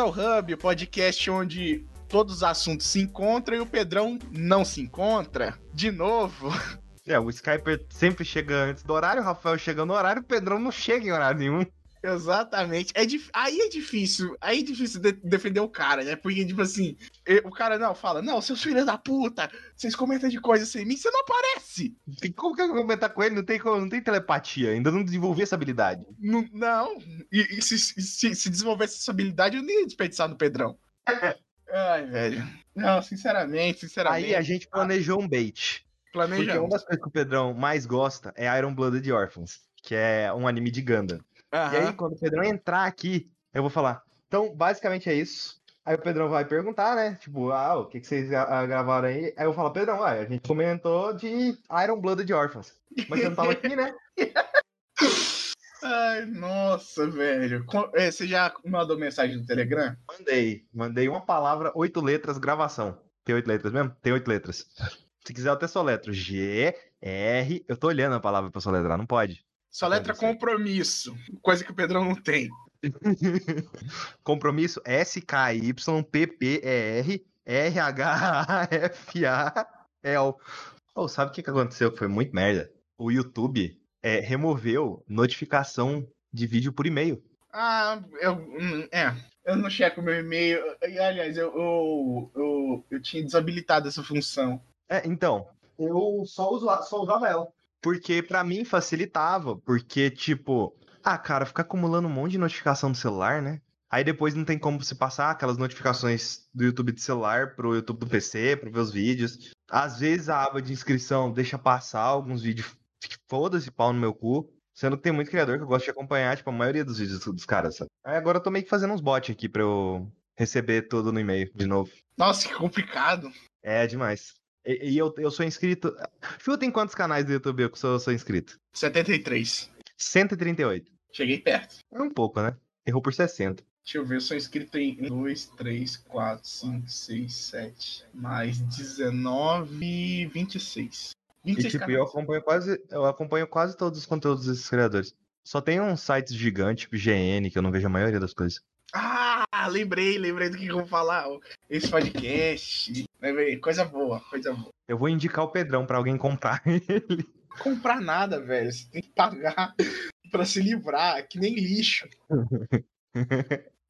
Ao Hub, o podcast onde todos os assuntos se encontram e o Pedrão não se encontra. De novo. É, o Skyper sempre chega antes do horário, o Rafael chega no horário, o Pedrão não chega em horário nenhum. Exatamente. É dif... Aí é difícil. Aí é difícil de defender o cara, né? Porque, tipo assim, o cara não fala, não, seus filhos da puta, vocês comentam de coisas sem mim, você não aparece. Tem como que eu comentar com ele? Não tem, não tem telepatia, ainda não desenvolvi essa habilidade. Não, não. E, e se, se, se desenvolvesse essa habilidade, eu nem ia desperdiçar no Pedrão. Ai, velho. Não, sinceramente, sinceramente. Aí a gente planejou um bait. Planejamos. Porque uma das coisas que o Pedrão mais gosta é Iron Blooded Orphans, que é um anime de Gundam. Aham. E aí, quando o Pedrão entrar aqui, eu vou falar. Então, basicamente é isso. Aí o Pedrão vai perguntar, né? Tipo, ah, o que, que vocês gra- gravaram aí? Aí eu falo, Pedrão, ah, a gente comentou de Iron Blooded Orphans. Mas você não tava aqui, né? Ai, nossa, velho. É, Você já mandou mensagem no Telegram? Mandei. Mandei uma palavra, oito letras, gravação. Tem oito letras mesmo? Tem oito letras. Se quiser, eu até soletro. G, R. Eu tô olhando a palavra pra soletrar, não pode. Só letra compromisso. Coisa que o Pedrão não tem. Compromisso S-K-Y-P-P-E-R R-H-A-F-A-L. Oh, sabe o que, que aconteceu? Foi muito merda. O YouTube é, removeu notificação de vídeo por e-mail. Ah, eu. hum, É. Eu não checo meu e-mail. Aliás, eu, eu, eu, eu tinha desabilitado essa função. É, então, eu só, usa, só usava ela. Porque pra mim facilitava. Porque, tipo, ah, cara, ficar acumulando um monte de notificação do celular, né? Aí depois não tem como você passar aquelas notificações do YouTube de celular pro YouTube do PC, pra ver os vídeos. Às vezes a aba de inscrição deixa passar alguns vídeos. Foda-se pau no meu cu. Sendo que tem muito criador que eu gosto de acompanhar, tipo, a maioria dos vídeos dos caras, sabe? Aí agora eu tô meio que fazendo uns bots aqui pra eu receber tudo no e-mail de novo. Nossa, que complicado. É demais. E, e eu, eu sou inscrito. Chutem quantos canais do YouTube eu sou, sou inscrito? 73. 138. Cheguei perto. É um pouco, né? Errou por 60. Deixa eu ver, eu sou inscrito em 2, 3, 4, 5, 6, 7, mais 19, 26. E 26 tipo, eu canais. acompanho quase. Eu acompanho quase todos os conteúdos desses criadores. Só tem uns sites gigantes, tipo GN, que eu não vejo a maioria das coisas. Ah, lembrei, lembrei do que eu vou falar. Esse podcast. Lembrei, coisa boa, coisa boa. Eu vou indicar o Pedrão pra alguém comprar ele. Comprar nada, velho. Você tem que pagar pra se livrar, que nem lixo.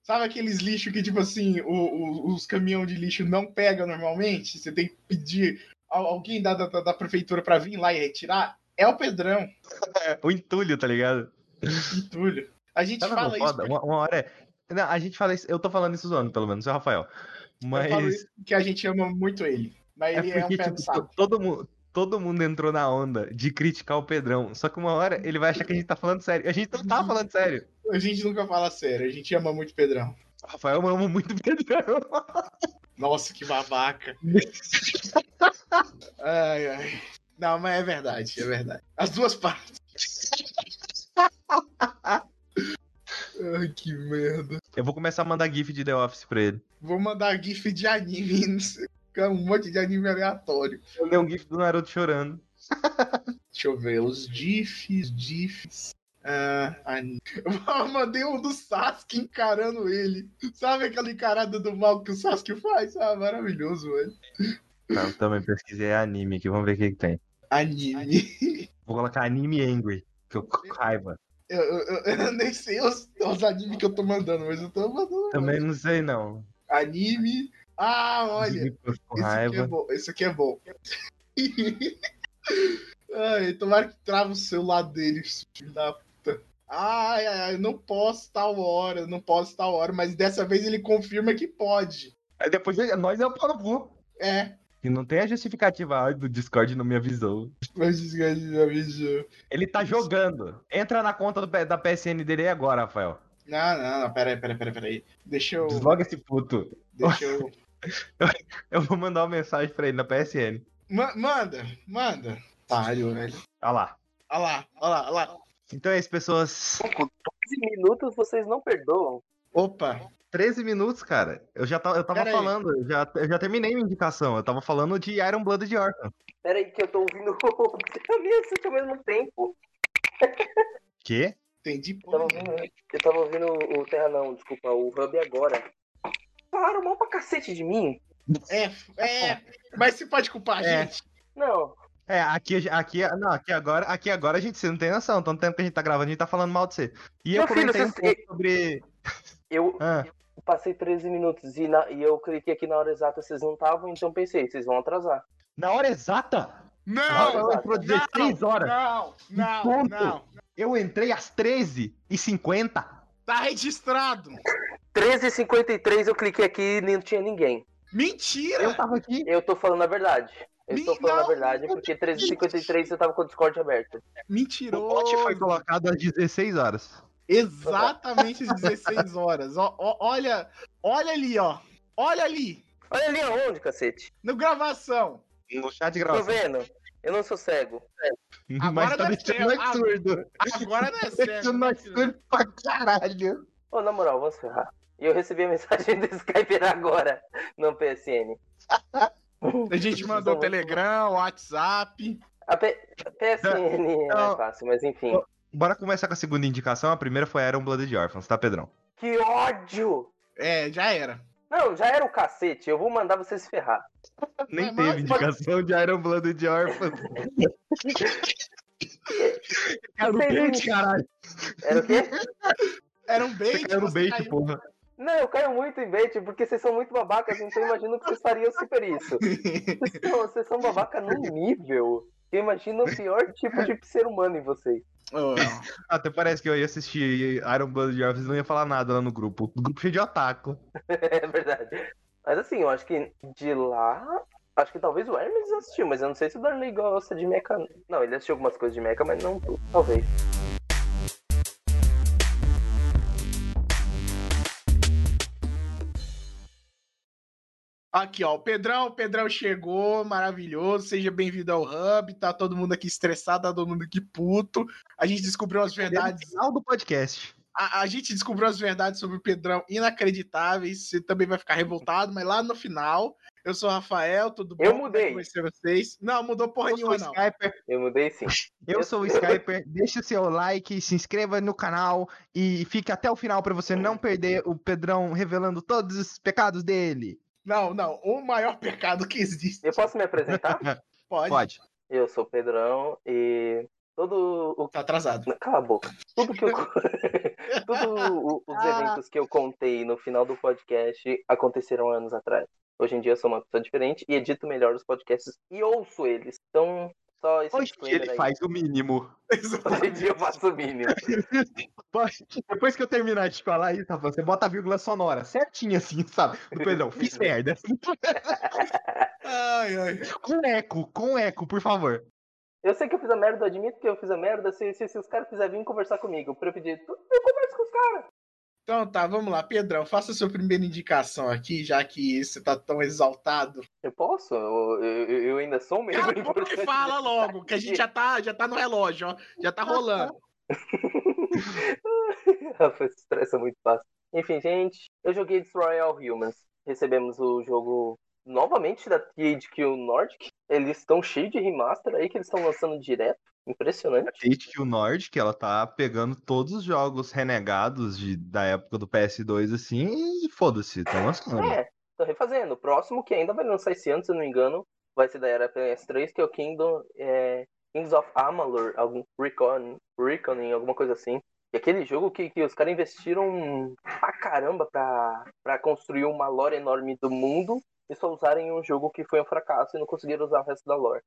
Sabe aqueles lixos que, tipo assim, o- o- os caminhões de lixo não pegam normalmente? Você tem que pedir al- alguém da, da, da prefeitura pra vir lá e retirar? É o Pedrão, o entulho, tá ligado? entulho. A gente Sabe fala uma, isso. foda? Uma, uma hora é. Não, a gente fala isso. Eu tô falando isso zoando, pelo menos, é o Rafael. Eu Mas. falo isso porque a gente ama muito ele. Mas É ele é um porque, pé no tipo, saco. to- todo mundo, todo mundo entrou na onda de criticar o Pedrão. Só que uma hora ele vai achar que a gente tá falando sério. A gente não tá falando sério. A gente nunca fala sério, a gente ama muito o Pedrão. Rafael ama muito o Pedrão. Nossa, que babaca. Ai, ai. Não, mas é verdade, é verdade. As duas partes. Ai, que merda. Eu vou começar a mandar GIF de The Office pra ele. Vou mandar GIF de anime, um monte de anime aleatório. Eu dei um GIF do Naruto chorando. Deixa eu ver, os GIFs, GIFs. Ah, anime. Eu mandei um do Sasuke encarando ele. Sabe aquela encarada do mal que o Sasuke faz? Ah, maravilhoso, velho. Não, também pesquisei anime aqui, vamos ver o que, que tem. Anime. Vou colocar anime angry, que eu com raiva. Eu, eu- eu- eu nem sei os, os animes que eu tô mandando, mas eu tô mandando. Também não sei, não. Anime. Ah, olha. Esse aqui é bom. Esse aqui é bom. ai, tomara que trava o celular dele, filho da puta. Ai, ai, ai, não posso tal hora, não posso tal hora, mas dessa vez ele confirma que pode. Aí depois nós é o cu. É, E não tem a justificativa ai, do Discord não me avisou. mas esquece me avisou. Ele tá jogando. Entra na conta do da PSN dele aí agora, Rafael. Não, não, não, peraí, peraí, peraí, peraí. Deixa eu. Desloga esse puto. Deixa eu. Eu vou mandar uma mensagem pra ele na PSN. Ma- manda, manda. Pariu, velho. Olha lá. Olha lá, olha lá, olha lá. Então é isso, pessoas. Com 12 minutos vocês não perdoam. Opa, 13 minutos, cara. Eu já tava, eu tava Pera falando, eu já, eu já terminei minha indicação. Eu tava falando de Iron Blood de Orphan. Pera aí que eu tô ouvindo a minha assiste ao mesmo tempo. Quê? entendi Eu tava ouvindo, eu tava ouvindo o Terra não, desculpa, o Hub agora. falaram mal pra cacete de mim. É, é. Mas você pode culpar a É. gente? Não, É, aqui, aqui, não, aqui agora, aqui agora a gente, você não tem noção, tanto tempo que a gente tá gravando, a gente tá falando mal de você. E eu Meu filho, comentei um pouco sobre... eu Ah, passei 13 minutos e, na- e eu cliquei aqui na hora exata, vocês não estavam, então pensei, vocês vão atrasar. na hora exata, Não! Ela entrou 16 horas. Não, não, Ponto. não. eu entrei às 13h50. Tá registrado. 13h53 eu cliquei aqui e não tinha ninguém. Mentira! Eu tava aqui. Eu tô falando a verdade. Eu Me- estou falando a não, verdade, não porque 13h53 você tava com o Discord aberto. O Mentiroso. pote foi colocado às 16 horas. Exatamente às 16 horas. Ó, ó, olha, olha ali, ó. Olha ali, Olha ali aonde, cacete. no gravação. No chat de Tô gravação. vendo? Eu não sou cego. Agora Mas tá deve deixando surdo. Agora não é Deixando sério. nós surdo pra caralho. Ô, na moral, vamos ferrar. E eu recebi a mensagem do Skype agora, no PSN. A gente mandou Telegram, WhatsApp. A P- PSN é Não. mais fácil, mas enfim. Bora começar com a segunda indicação. A primeira foi Iron Blooded Orphans, tá, Pedrão? Que ódio! É, já era. Não, já era o cacete, eu vou mandar você se ferrar. Nem Mas- teve mas- indicação de Iron Blooded Orphans. No Vocês- bait, caralho. Era o quê? Era um bait. no você bait, caiu. porra. Não, eu caio muito em bait, porque vocês são muito babacas, então eu imagino que vocês fariam super isso. Vocês são, vocês são babaca num nível. Imagino o pior tipo de ser humano em vocês. Ô, Até parece que eu ia assistir Iron Blooded Orphans e não ia falar nada lá no grupo. O grupo cheio de otaku. É verdade. Mas assim, eu acho que de lá. Acho que talvez o Hermes assistiu, mas eu não sei se o Darley gosta de mecha. Não, ele assistiu algumas coisas de mecha, mas não tudo. Talvez. Aqui, ó, o Pedrão, o Pedrão chegou, maravilhoso, seja bem-vindo ao Hub, tá todo mundo aqui estressado, tá todo mundo aqui puto. A gente descobriu as No verdades, final do podcast. a, a gente descobriu as verdades sobre o Pedrão inacreditáveis, você também vai ficar revoltado, mas lá no final, eu sou o Rafael, tudo bom? Eu é mudei. ser vocês? Não, mudou porra Eu sou o nenhuma, não. Skyper. Eu mudei sim. Eu sou o Skyper. Deixa o seu like, se inscreva no canal e fique até o final pra você não perder o Pedrão revelando todos os pecados dele. Não, não, o maior pecado que existe. Eu posso me apresentar? Pode, Pode. Eu sou o Pedrão e todo o. tá atrasado. Cala a boca. Tudo que eu. Todos os Ah. eventos que eu contei no final do podcast aconteceram anos atrás. Hoje em dia eu sou uma pessoa diferente e edito melhor os podcasts e ouço eles. Então, só esse Hoje ele aí. faz o mínimo. Hoje em dia eu faço o mínimo. Depois que eu terminar de falar isso, Rafa, você bota a vírgula sonora certinha assim, sabe? Do Pedrão. Fiz merda. Ai, ai. Com eco, com eco, por favor. Eu sei que eu fiz a merda, eu admito que eu fiz a merda. Se, se, se os caras quiserem vir conversar comigo pra eu pedir, eu converso com os caras. Então tá, vamos lá, Pedrão, faça a sua primeira indicação aqui, já que você tá tão exaltado. Eu posso? Eu, eu, eu ainda sou um membro Cara, que fala logo, que a gente já tá, já tá no relógio, ó. Já tá rolando. Rafa se estressa muito fácil. Enfim, gente, eu joguei Destroy All Humans. Recebemos o jogo novamente da THQ Nordic. Eles estão cheios de remaster aí que eles estão lançando direto. Impressionante. HQ Nord, que ela tá pegando todos os jogos renegados de, da época do PS2, assim, e foda-se, tá lançando. É, estão refazendo. O próximo, que ainda vai lançar esse ano, se eu não me engano, vai ser da era PS3, que é o Kingdom, é, Kings of Amalur, algum Recon, Reconing, alguma coisa assim. E aquele jogo que, que os caras investiram pra caramba pra, pra construir uma lore enorme do mundo e só usarem um jogo que foi um fracasso e não conseguiram usar o resto da lore.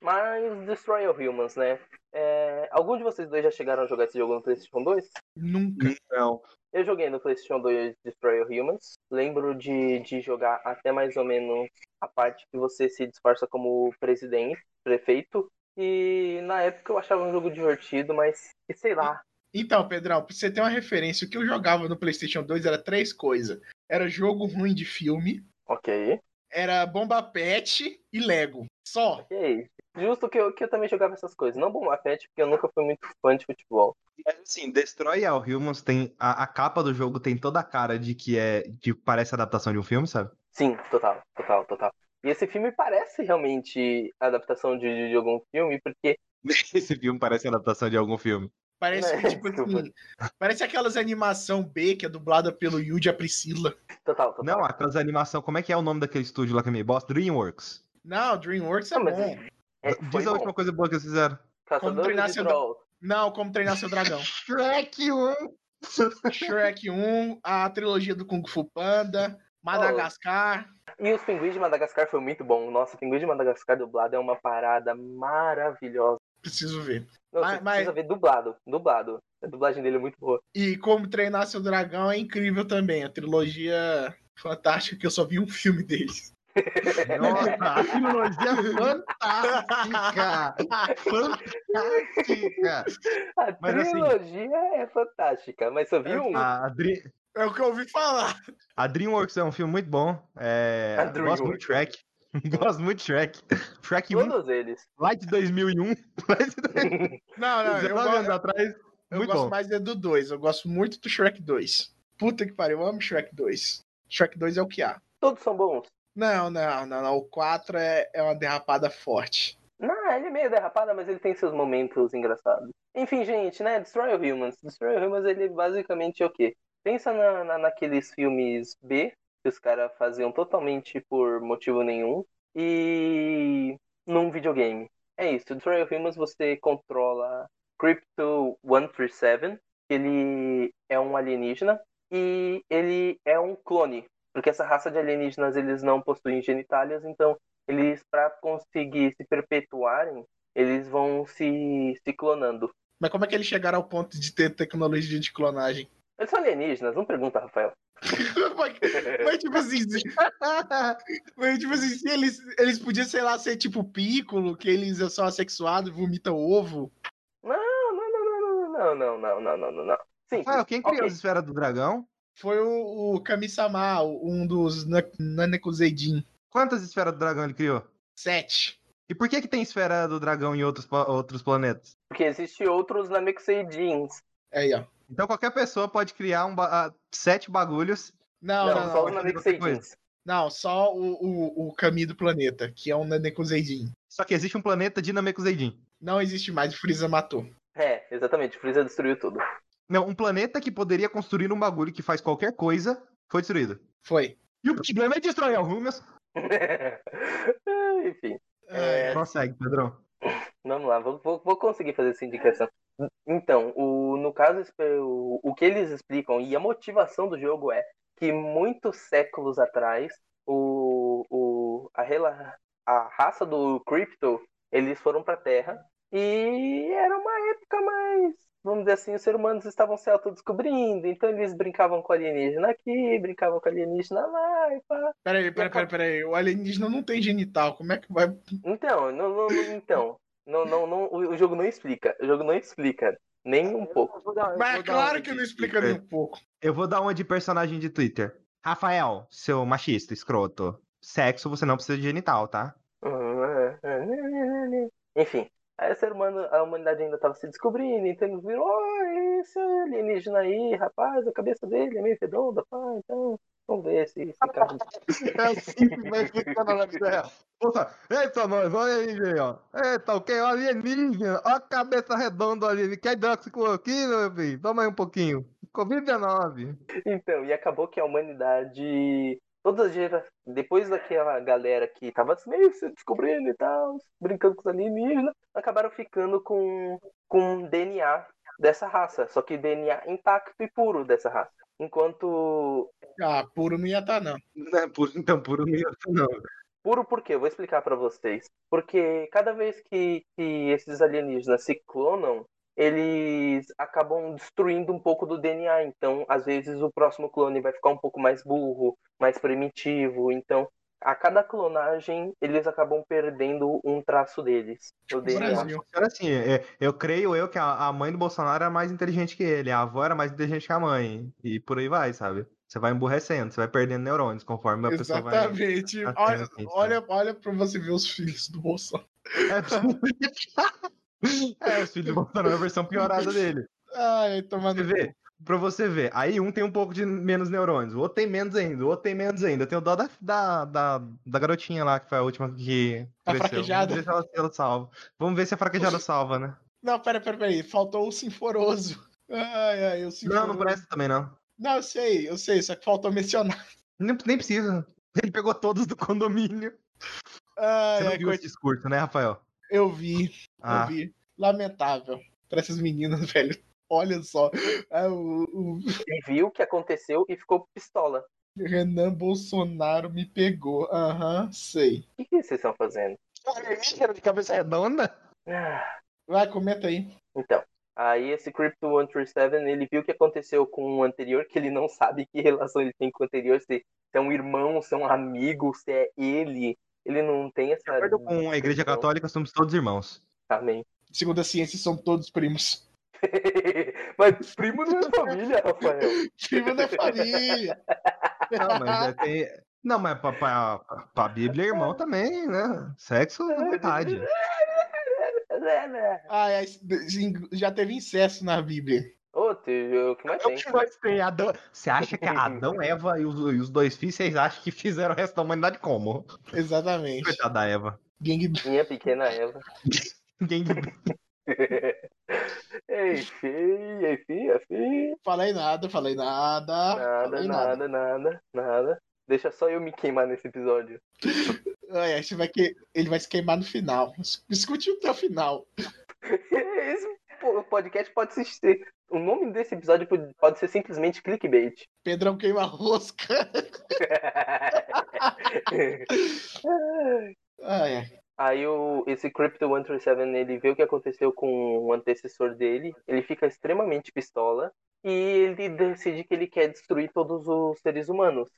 Mas Destroy All Humans, né? É, algum de vocês dois já chegaram a jogar esse jogo no PlayStation 2? Nunca. Não. Eu joguei no PlayStation 2 Destroy All Humans. Lembro de, de jogar até mais ou menos a parte que você se disfarça como presidente, prefeito. E na época eu achava um jogo divertido, mas e sei lá. Então, Pedrão, pra você ter uma referência, o que eu jogava no PlayStation 2 era três coisas: era jogo ruim de filme, Ok. Era bomba pet e Lego. Só. Ok. Justo que eu, que eu também jogava essas coisas. Não Bomba Pet, porque eu nunca fui muito fã de futebol. Mas assim, Destroy All Humans tem. A, a capa do jogo tem toda a cara de que é. de que parece adaptação de um filme, sabe? Sim, total, total, total. E esse filme parece realmente adaptação de, de algum filme, porque Esse filme parece adaptação de algum filme. Parece É, tipo assim, parece aquelas animação B que é dublada pelo Yuji e a Priscila. Total, total. Não, aquelas animação, como é que é o nome daquele estúdio lá que é meio bosta? Dreamworks. Não, DreamWorks é Não, mas bom. É, Diz a bom. última coisa boa que eles fizeram. Como Caçadores treinar de seu Troll. Não, como treinar seu dragão. Shrek 1! Shrek 1, a trilogia do Kung Fu Panda, Madagascar. E os pinguins de Madagascar foi muito bom. Nossa, o pinguim de Madagascar dublado é uma parada maravilhosa. Preciso ver. Não, Mas- você mas- precisa ver dublado. Dublado. A dublagem dele é muito boa. E como treinar seu dragão é incrível também. A trilogia fantástica que eu só vi um filme deles. Nossa, a trilogia fantástica! Fantástica! A Mas assim- trilogia é fantástica, mas só viu um. A, Dre- É o que eu ouvi falar. a DreamWorks é um filme muito bom. É, A eu gosto muito de Shrek. gosto muito de Shrek. Shrek 1, Todos eles. lá de 2001. lá de Não, não, eu, 19 anos go- atrás. eu Muito gosto bom. mais é do 2. Eu gosto muito do Shrek 2. Puta que pariu, eu amo Shrek 2. Shrek 2 é o que há. Todos são bons. Não, não, não, não. O 4 é, é uma derrapada forte. Não, ele é meio derrapada, mas ele tem seus momentos engraçados. Enfim, gente, né? Destroy All Humans. Destroy All Humans, ele basicamente é o quê? Pensa na, na- naqueles filmes B, que os caras faziam totalmente por motivo nenhum, e num videogame. É isso, Destroy All Humans você controla Crypto 137, ele é um alienígena, e ele é um clone. Porque essa raça de alienígenas, eles não possuem genitálias, então eles para conseguir se perpetuarem, eles vão se, se clonando. Mas como é que eles chegaram ao ponto de ter tecnologia de clonagem? Eles são alienígenas, não pergunta, Rafael. mas, mas, tipo assim, se, mas, tipo assim, se eles, eles podiam, sei lá, ser tipo Piccolo, que eles são assexuados, vomitam ovo. Não, não, não, não, não, não, não, não, não, não, não. Sim. Rafael, quem criou ok. as esferas do dragão? Foi o, o Kami-sama, um dos Na- Nanekuzeidin. Quantas esferas do dragão ele criou? Sete. E por que que tem esfera do dragão em outros, outros planetas? Porque existe outros Namexians. Aí, ó. Então qualquer pessoa pode criar um ba- ah, sete bagulhos. Não, Não, não, só não. Namexians. Não, só o, o, o Kami do planeta, que é um Nanekuzeidin. Só que existe um planeta de Namekuseidin. Não existe mais, o Freeza matou. É, exatamente. Freeza destruiu tudo. Não, um planeta que poderia construir um bagulho que faz qualquer coisa foi destruído. Foi. E o problema é destruir algumas. Enfim, É, Consegue, Pedrão. vamos lá, vou, vou, vou conseguir fazer essa indicação. Então, o, no caso, o, o que eles explicam e a motivação do jogo é que muitos séculos atrás, o, o, a, rela- a raça do Crypto, eles foram para a Terra e era uma época mais, vamos dizer assim, os seres humanos estavam se autodescobrindo, então eles brincavam com alienígena aqui, brincavam com alienígena lá e pá. Peraí, peraí, peraí, peraí. O alienígena não tem genital. Como é que vai. Então, não, não, não- então, não, não, não, o jogo não explica. O jogo não explica nem um pouco. Mas é claro que não explica nem um pouco. Eu vou dar uma de personagem de Twitter. Rafael, seu machista, escroto. Sexo você não precisa de genital, tá? Enfim, aí o ser humano, a humanidade ainda estava se descobrindo, então eles viram, oh, esse alienígena aí, rapaz, a cabeça dele é meio redonda, pá, então vamos ver se. É assim que vai funcionar na vida real. Eita, nós, olha aí, ó. Eita, o que? Alienígena, ó a cabeça redonda do alienígena. Quer hidroxicloroquina, meu filho? Toma aí um pouquinho. Covid-19. Então, e acabou que a humanidade, todas as gera... depois daquela galera que tava meio se descobrindo e tal, brincando com os alienígenas, acabaram ficando com com DNA dessa raça, só que DNA intacto e puro dessa raça. Enquanto Ah, puro não ia estar, não. Não é puro, então, puro não ia não. Puro por quê? Eu vou explicar pra vocês. Porque cada vez que, que esses alienígenas se clonam, eles acabam destruindo um pouco do DNA. Então, às vezes, o próximo clone vai ficar um pouco mais burro, mais primitivo. Então, a cada clonagem, eles acabam perdendo um traço deles. O DNA. Brasil. Era assim, é, eu creio eu que a a mãe do Bolsonaro era mais inteligente que ele, a avó era mais inteligente que a mãe. E por aí vai, sabe? Você vai emburrecendo, você vai perdendo neurônios conforme a pessoa vai. Exatamente. Olha, assim, olha, olha pra você ver os filhos do Bolsonaro. É, é, os filhos do Bolsonaro é a versão piorada dele. Ai, tomando. Você vê, pra você ver. Aí um tem um pouco de menos neurônios, o outro tem menos ainda, o outro tem menos ainda. Eu tenho dó da, da, da, da garotinha lá, que foi a última que A cresceu. fraquejada? Vamos ver se ela, ela salva. Vamos ver se a fraquejada salva, né? Não, pera, pera, pera aí. Faltou o Sinforoso. Ai, ai, o Sinforoso. Não, não presta também, não. Não, eu sei, eu sei, só que faltou mencionar. Nem, nem precisa. Ele pegou todos do condomínio. Ai, Você não ai, viu coit- esse discurso, né, Rafael? Eu vi, Ah, eu vi. Lamentável pra essas meninas, velho. Olha só. Ah, o, o Ele viu o que aconteceu e ficou pistola. Renan Bolsonaro me pegou. Aham, sei. O que, que vocês estão fazendo? um alienígena de cabeça redonda? Ah, Vai, comenta aí. Então, aí esse Crypto 137, ele viu o que aconteceu com o anterior, que ele não sabe que relação ele tem com o anterior, se, se é um irmão, se é um amigo, se é ele. Ele não tem essa. De acordo com a Igreja Católica, somos todos irmãos. Amém. Segundo a ciência, são todos primos. Mas primo não é família, Rafael. Primo da família. Não, mas é, tem... Não, mas pra, pra, pra Bíblia, irmão também, né? Sexo à vontade. Ai, ai, já teve incesto na Bíblia. Ô, teve- o que mais É o tem? que mais tem. Adão... Você acha que Adão, Eva e os, e os dois filhos, vocês acham que fizeram o resto da humanidade como? Exatamente. Coitada da Eva. Gang... Minha pequena Eva. Ninguém... Ei, filho, filho. Falei nada, falei nada. Nada, falei nada, nada, nnada. Deixa só eu me queimar nesse episódio. Ai, você vai que... Ele vai se queimar no final. Escute até o final. Esse po- podcast pode ser. O nome desse episódio pode- pode ser simplesmente clickbait. Pedrão queima rosca. Ai, ai. Aí o, esse Crypto 137, ele vê o que aconteceu com o antecessor dele, ele fica extremamente pistola e ele decide que ele quer destruir todos os seres humanos.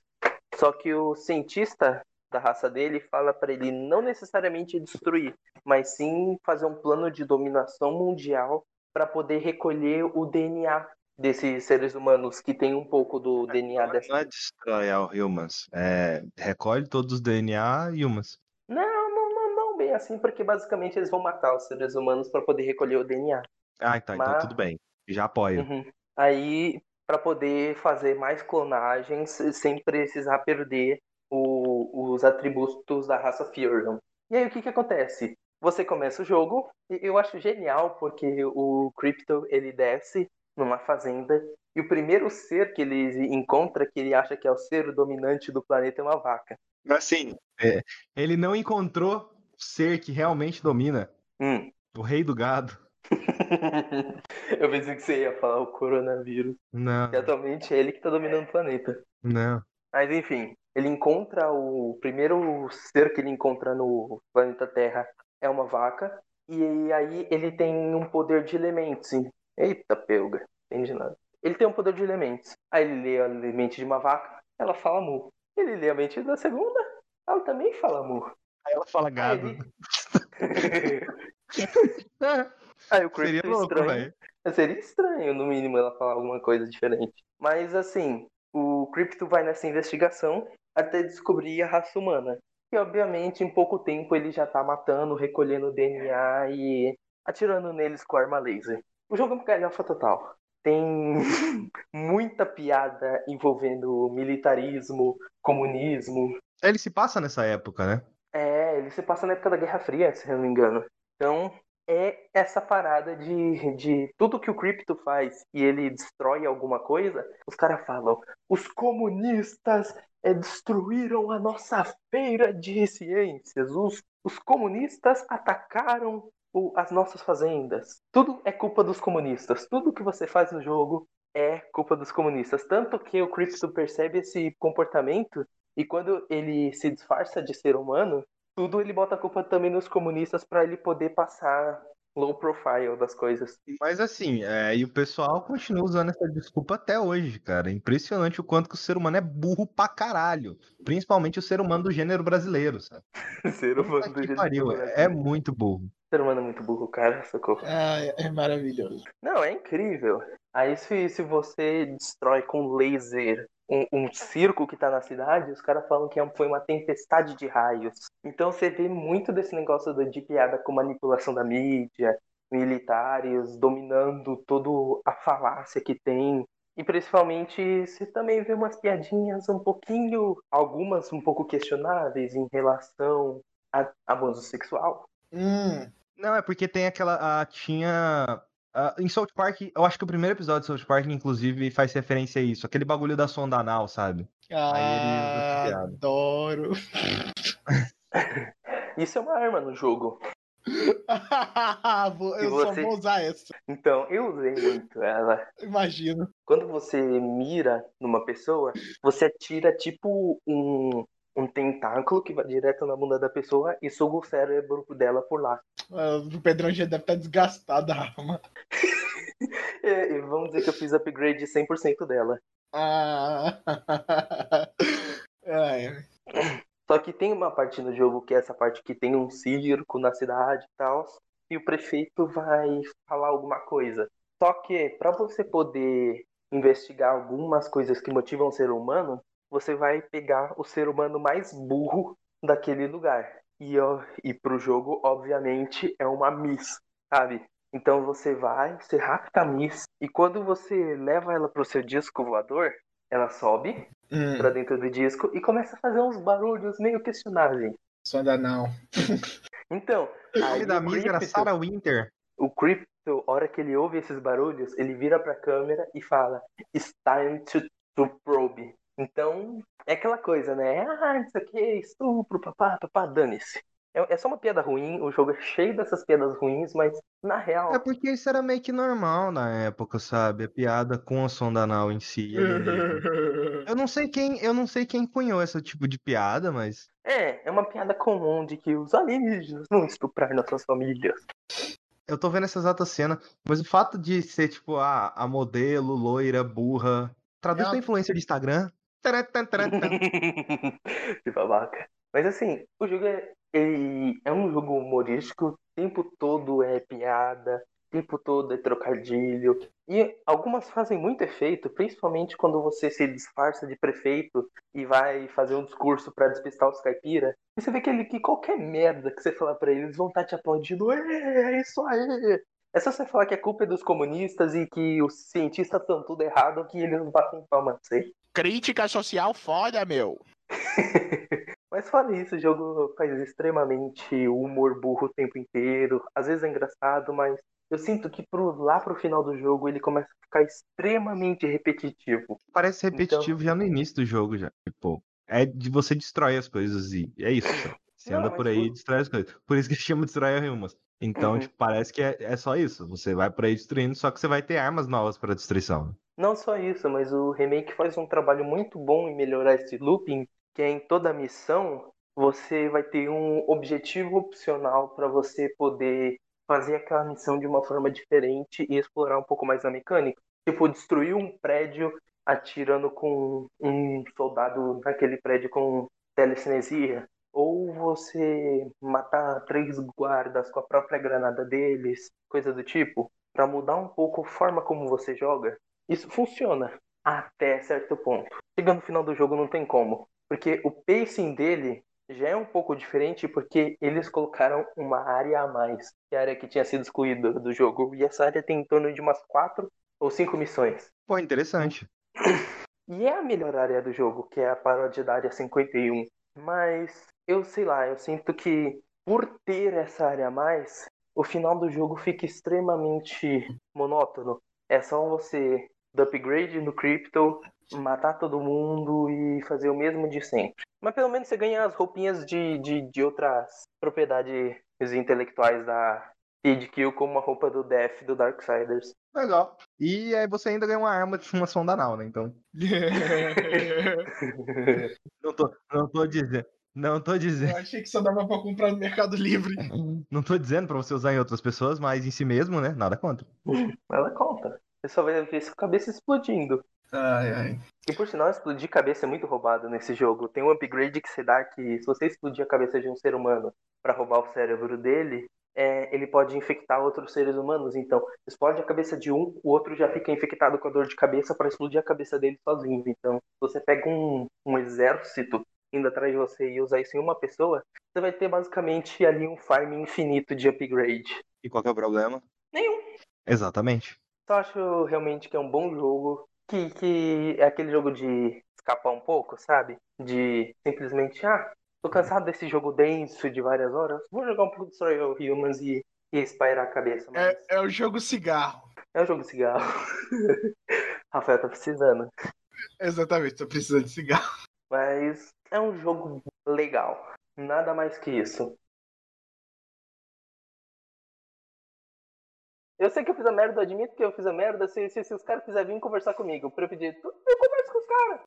Só que o cientista da raça dele fala para ele não necessariamente destruir, mas sim fazer um plano de dominação mundial para poder recolher o DNA desses seres humanos que tem um pouco do DNA dessa Não é destrói all humans. É, recolhe todos os DNA humans. Não bem assim, porque basicamente eles vão matar os seres humanos para poder recolher o DNA. Ah, tá. Então Mas- tudo bem. Já apoio. Uhum. Aí, para poder fazer mais clonagens sem precisar perder o- os atributos da raça Furion. E aí, o que que acontece? Você começa o jogo, e eu acho genial, porque o Crypto, ele desce numa fazenda, e o primeiro ser que ele encontra, que ele acha que é o ser dominante do planeta, é uma vaca. Assim, é, ele não encontrou ser que realmente domina. Hum. O rei do gado. eu pensei que você ia falar o coronavírus. Não, E atualmente é ele que tá dominando o planeta. não. Mas enfim, ele encontra o primeiro ser que ele encontra no planeta Terra é uma vaca. E aí ele tem um poder de elementos. hein? Eita, pelga, entendi nada. Ele tem um poder de elementos. Aí ele lê a mente de uma vaca, ela fala mu. Ele lê a mente da segunda, ela também fala mu. Aí ela fala gado. aí o seria Crypto louco, estranho. Seria estranho, no mínimo, ela falar alguma coisa diferente. Mas, assim, o Crypto vai nessa investigação até descobrir a raça humana. E, obviamente, em pouco tempo ele já tá matando, recolhendo DNA e atirando neles com arma laser. O jogo é uma galhofa total. Tem muita piada envolvendo militarismo, comunismo. Ele se passa nessa época, né? É, ele se passa na época da Guerra Fria, se eu não me engano. Então, é essa parada de, de tudo que o Crypto faz e ele destrói alguma coisa, os caras falam: os comunistas é, destruíram a nossa feira de ciências, os, os comunistas atacaram o- as nossas fazendas. Tudo é culpa dos comunistas. Tudo que você faz no jogo é culpa dos comunistas. Tanto que o Crypto percebe esse comportamento e quando ele se disfarça de ser humano, tudo ele bota a culpa também nos comunistas para ele poder passar low profile das coisas. Mas assim, é, e o pessoal continua usando essa desculpa até hoje, cara. É Impressionante o quanto que o ser humano é burro pra caralho. Principalmente o ser humano do gênero brasileiro, sabe? ser humano Puta do jeito pariu, eu é muito burro. Ser humano é muito burro, cara, socorro. Ai, é maravilhoso. Não, é incrível. Aí se, se você destrói com laser um, um circo que tá na cidade, os caras falam que é foi uma tempestade de raios. Então você vê muito desse negócio de piada com manipulação da mídia, militares dominando toda a falácia que tem. E principalmente você também vê umas piadinhas um pouquinho, algumas um pouco questionáveis em relação a abuso sexual. Hum, Não, é porque tem aquela. ah, tinha. Ah, em South Park, eu acho que o primeiro episódio de South Park, inclusive, faz referência a isso. Aquele bagulho da sonda anal, sabe? Ele Ah, piada. adoro. Isso é uma arma no jogo. Vou- E eu só você? vou usar essa, Então, eu usei muito ela. imagino. Quando você mira numa pessoa, você atira tipo um, um tentáculo que vai direto na bunda da pessoa e suga o cérebro dela por lá. Ah, O Pedrão já deve estar desgastado a arma. É, vamos dizer que eu fiz upgrade de 100% dela. Ah. Só que tem uma parte no jogo que é essa parte que tem um circo na cidade e tal, e o prefeito vai falar alguma coisa. Só que para você poder investigar algumas coisas que motivam o ser humano, você vai pegar o ser humano mais burro daquele lugar. E, ó, e pro jogo, obviamente, é uma miss, sabe? Então você vai, você rapta a miss, e quando você leva ela pro seu disco voador, ela sobe hum, pra dentro do disco e começa a fazer uns barulhos meio questionáveis. só dá não. Então, O nome da Miss era Sarah Winter. o Crypto, a hora que ele ouve esses barulhos, ele vira pra câmera e fala: It's time to, to probe. Então, é aquela coisa, né? Ah, isso aqui é estupro, papá, papá, dane-se. É, é só uma piada ruim, o jogo é cheio dessas piadas ruins, mas na real. É porque isso era meio que normal na época, sabe? A piada com a sonda anal em si. ele- Eu não sei quem, eu não sei quem cunhou esse tipo de piada, mas É, é uma piada comum de que os alienígenas vão estuprar nossas famílias. eu tô vendo essa exata cena, mas o fato de ser tipo a, a modelo, loira, burra, traduz É pra uma- influencer de Instagram. Que babaca. Mas assim, o jogo é, é um jogo humorístico, o tempo todo é piada, o tempo todo é trocadilho. E algumas fazem muito efeito, principalmente quando você se disfarça de prefeito e vai fazer um discurso pra despistar os caipira. E você vê que, ele, que qualquer merda que você falar pra eles vão estar te aplaudindo. É, isso aí! É só você falar que a culpa é dos comunistas e que os cientistas estão tudo errado que eles não batem palma, não sei. Crítica social foda, meu. Mas fora isso, o jogo faz extremamente humor burro o tempo inteiro. Às vezes é engraçado, mas eu sinto que pro, lá pro final do jogo ele começa a ficar extremamente repetitivo. Parece repetitivo já no início do jogo já. Tipo, é de você destrói as coisas e é isso. Você Não, anda por aí e destrói as coisas. Por isso que chama destrói rimas. Então, Uhum. tipo, parece que é, é só isso. Você vai por aí destruindo, só que você vai ter armas novas pra destruição. Não só isso, mas o remake faz um trabalho muito bom em melhorar esse looping, que é em toda missão você vai ter um objetivo opcional para você poder fazer aquela missão de uma forma diferente e explorar um pouco mais a mecânica. Tipo, destruir um prédio atirando com um soldado naquele prédio com telecinesia. Ou você matar três guardas com a própria granada deles, coisa do tipo, para mudar um pouco a forma como você joga. Isso funciona até certo ponto. Chegando no final do jogo não tem como, porque o pacing dele já é um pouco diferente porque eles colocaram uma área a mais, que é a área que tinha sido excluída do jogo, e essa área tem em torno de umas quatro ou cinco missões. Pô, interessante. E é a melhor área do jogo, que é a paródia da área 51. Mas eu sei lá, eu sinto que por ter essa área a mais, o final do jogo fica extremamente monótono. É só você dar upgrade no Crypto, matar todo mundo e fazer o mesmo de sempre. Mas pelo menos você ganha as roupinhas de, de, de outras propriedades intelectuais da Id Kill, como a roupa do Death do Darksiders. Legal. E aí você ainda ganha uma arma de uma sonda anal, né? Então. Não tô, não tô dizendo. Não tô Eu dizendo. achei que só dava pra comprar no Mercado Livre. Não tô dizendo pra você usar em outras pessoas, mas em si mesmo, né? Nada contra. Ela conta. Você só vai ver sua cabeça explodindo. Ai, ai. E por sinal, explodir cabeça é muito roubado nesse jogo. Tem um upgrade que você dá que se você explodir a cabeça de um ser humano pra roubar o cérebro dele, é, ele pode infectar outros seres humanos. Então, explode a cabeça de um, o outro já fica infectado com a dor de cabeça pra explodir a cabeça dele sozinho. Então, se você pega um, um exército indo atrás de você e usar isso em uma pessoa, você vai ter basicamente ali um farm infinito de upgrade. E qual que é o problema? Nenhum. Exatamente. Só acho realmente que é um bom jogo. Que, que é aquele jogo de escapar um pouco, sabe? De simplesmente, ah, tô cansado desse jogo denso de várias horas. Vou jogar um pouco de All Humans e ia espairar a cabeça. Mas... É, é o jogo cigarro. É o jogo cigarro. Rafael tá precisando. Exatamente, tô precisando de cigarro. Mas é um jogo legal. Nada mais que isso. Eu sei que eu fiz a merda, eu admito que eu fiz a merda. Se, se, se os caras quiserem vir conversar comigo pra eu pedir, eu converso com os caras.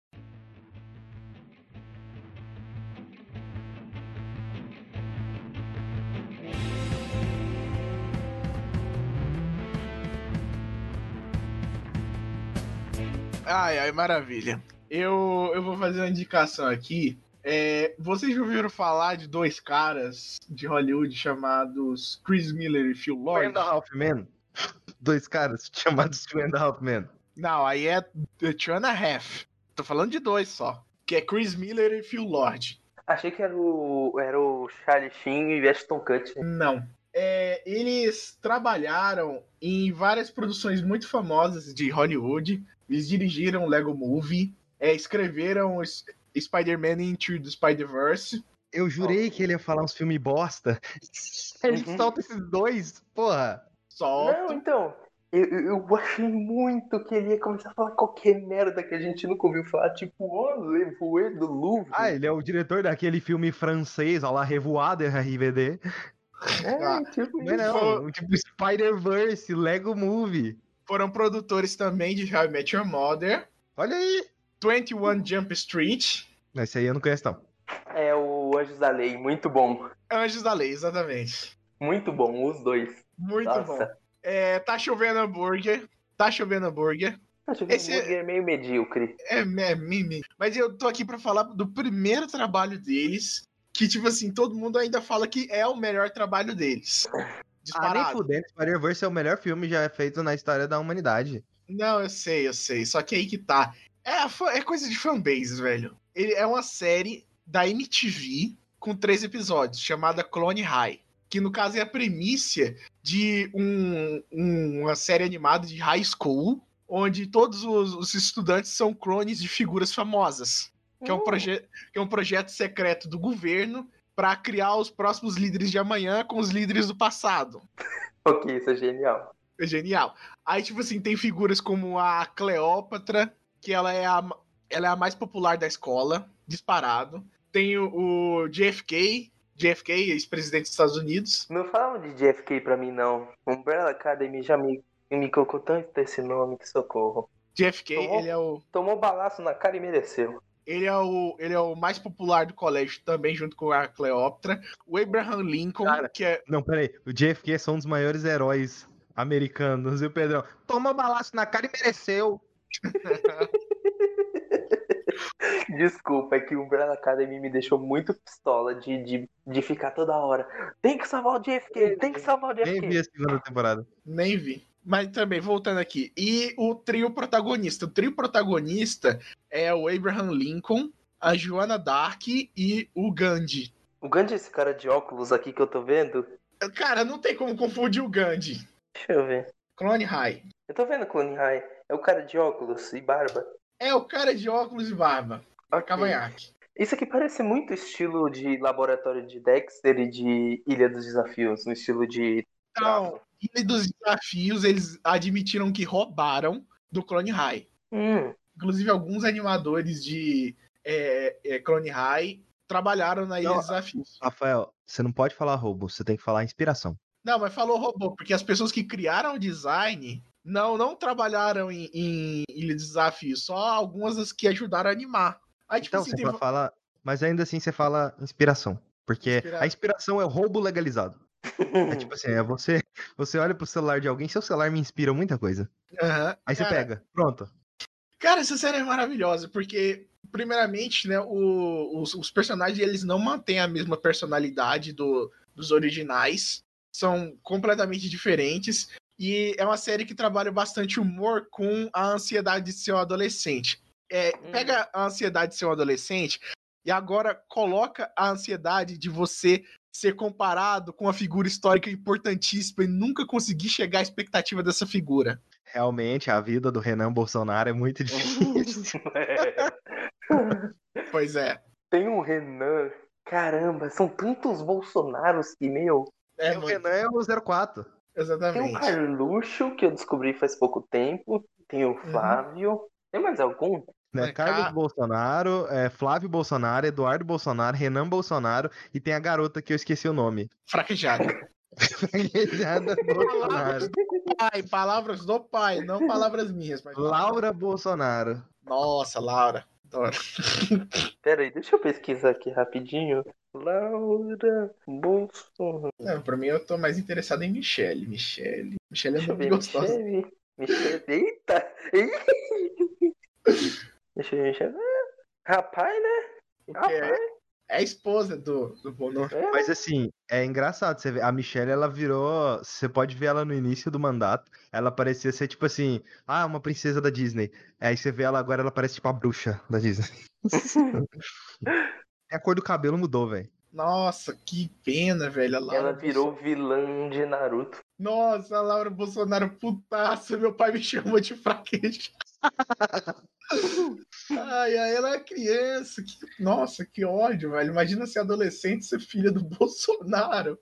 Ai, ai, maravilha. Eu, eu vou fazer uma indicação aqui. É, vocês já ouviram falar de dois caras de Hollywood chamados Chris Miller e Phil Lord? a Half Men. Dois caras chamados Two and a Half Men. Não, aí é The Two and a Half. Tô falando de dois só. Que é Chris Miller e Phil Lord. Achei que era o, era o Charlie Sheen e Ashton Kutcher. Não. É, eles trabalharam em várias produções muito famosas de Hollywood. Eles dirigiram Lego Movie, é, escreveram Spider-Man Into the Spider-Verse. Eu jurei que ele ia falar uns filmes bosta. Ele Uhum. solta esses dois, porra. Solta. Não, então. Eu, eu achei muito que ele ia começar a falar qualquer merda que a gente nunca ouviu falar, tipo, oh, Le Voe do Louvre. Ah, ele é o diretor daquele filme francês, olha lá, Revoada RVD. é, tipo Não isso. não, tipo Spider-Verse, Lego Movie. Foram produtores também de How I Met Your Mother, Olha aí. 21 Jump Street, Esse aí eu não conheço não. É o Anjos da Lei, muito bom. Anjos da Lei, exatamente. Muito bom, os dois. Muito Nossa. bom. É, tá chovendo hambúrguer. Tá chovendo hambúrguer. Acho que Esse- o hambúrguer é meio medíocre. É, é mimi. Mas eu tô aqui pra falar do primeiro trabalho deles, que, tipo assim, todo mundo ainda fala que é o melhor trabalho deles. Ah, nem Disparado. fudendo, Spider-Verse é o melhor filme já feito na história da humanidade. Não, eu sei, eu sei. Só que aí que tá. É, é coisa de fanbase, velho. Ele é uma série da MTV com três episódios, chamada Clone High. Que no caso é a premissa de um- um- uma série animada de high school, onde todos os, os estudantes são clones de figuras famosas. Que é um, Hum. que é um projeto secreto do governo para criar os próximos líderes de amanhã com os líderes do passado. Ok, isso é genial. É genial. Aí, tipo assim, tem figuras como a Cleópatra, que ela é a, ela é a mais popular da escola, disparado. Tem o, o JFK, JFK, ex-presidente dos Estados Unidos. Não fala de JFK pra mim, não. Umbrella Academy já me, me colocou tanto esse nome que socorro. JFK, Tomou? ele é o. Tomou balaço na cara e mereceu. Ele é, o, ele é o mais popular do colégio também, junto com a Cleópatra. O Abraham Lincoln, Cara. que é. Não, peraí. O JFK é só um dos maiores heróis americanos. O Pedrão, toma balaço na cara e mereceu. Desculpa, é que o Umbrella Academy me deixou muito pistola de, de, de ficar toda hora. Tem que salvar o JFK, tem que salvar o Nem vi JFK. a segunda temporada. Nem vi. Mas também, voltando aqui. E o trio protagonista. O trio protagonista é o Abraham Lincoln, a Joana Dark e o Gandhi. O Gandhi é esse cara de óculos aqui que eu tô vendo. Cara, não tem como confundir o Gandhi. Deixa eu ver. Clone High. Eu tô vendo Clone High. É o cara de óculos e barba. É o cara de óculos e barba. Ok. Cavanhaque. Isso aqui parece muito estilo de laboratório de Dexter e de Ilha dos Desafios, no estilo de. Então, Ilha dos Desafios, eles admitiram que roubaram do Clone High. Hum, Inclusive, alguns animadores de é, é, Clone High trabalharam na Ilha Não, dos Desafios. Rafael, você não pode falar roubo, você tem que falar inspiração. Não, mas falou robô, porque as pessoas que criaram o design não, não trabalharam em, em Ilha dos Desafios, só algumas das que ajudaram a animar. Aí, tipo Então, assim, você tem... fala. Mas ainda assim você fala inspiração. Porque a inspiração é o roubo legalizado. É tipo assim, é você, você olha pro celular de alguém, seu celular me inspira muita coisa. Aham. Aí você Cara, pega, pronto. Cara, essa série é maravilhosa, porque, primeiramente, né, o- os, os personagens eles não mantêm a mesma personalidade do- dos originais, são completamente diferentes, e é uma série que trabalha bastante humor com a ansiedade de ser um adolescente. É, Hum. pega a ansiedade de ser um adolescente e agora coloca a ansiedade de você ser comparado com uma figura histórica importantíssima e nunca conseguir chegar à expectativa dessa figura. Realmente, a vida do Renan Bolsonaro é muito difícil. Pois é. Tem um Renan. Caramba, são tantos Bolsonaros que, meu. É, o Renan é o 04. Tem exatamente. o Carluxo, que eu descobri faz pouco tempo. Tem o Flávio. Tem mais algum? Né? É, Carlos Ca- Bolsonaro, é, Flávio Bolsonaro, Eduardo Bolsonaro, Renan Bolsonaro e tem a garota que eu esqueci o nome. Fraquejado. Fraquejada Bolsonaro. Pai, palavras do pai, não palavras minhas. Mas... Laura Bolsonaro. Nossa, Laura. Adoro. Pera aí, deixa eu pesquisar aqui rapidinho. Laura Bolsonaro. Não, pra mim eu tô mais interessado em Michelle. Michelle. Michelle é Deixa muito ver, gostosa. Michele. Michele. Eita! Deixa eu ver, Michele. Ah, Rapaz, né? Porque Rapaz. é a esposa do, do Bono. É, Mas assim, é engraçado, você vê, a Michelle, ela virou, você pode ver ela no início do mandato, ela parecia ser tipo assim, ah, uma princesa da Disney. Aí você vê ela agora, ela parece tipo a bruxa da Disney. a cor do cabelo mudou, velho. Nossa, que pena, velho. Laura Ela virou vilã de Naruto. Nossa, a Laura Bolsonaro, putaça. Meu pai me chama de fraqueja. ai, ai, ela é criança. Que... Nossa, que ódio, velho. Imagina ser adolescente e ser filha do Bolsonaro.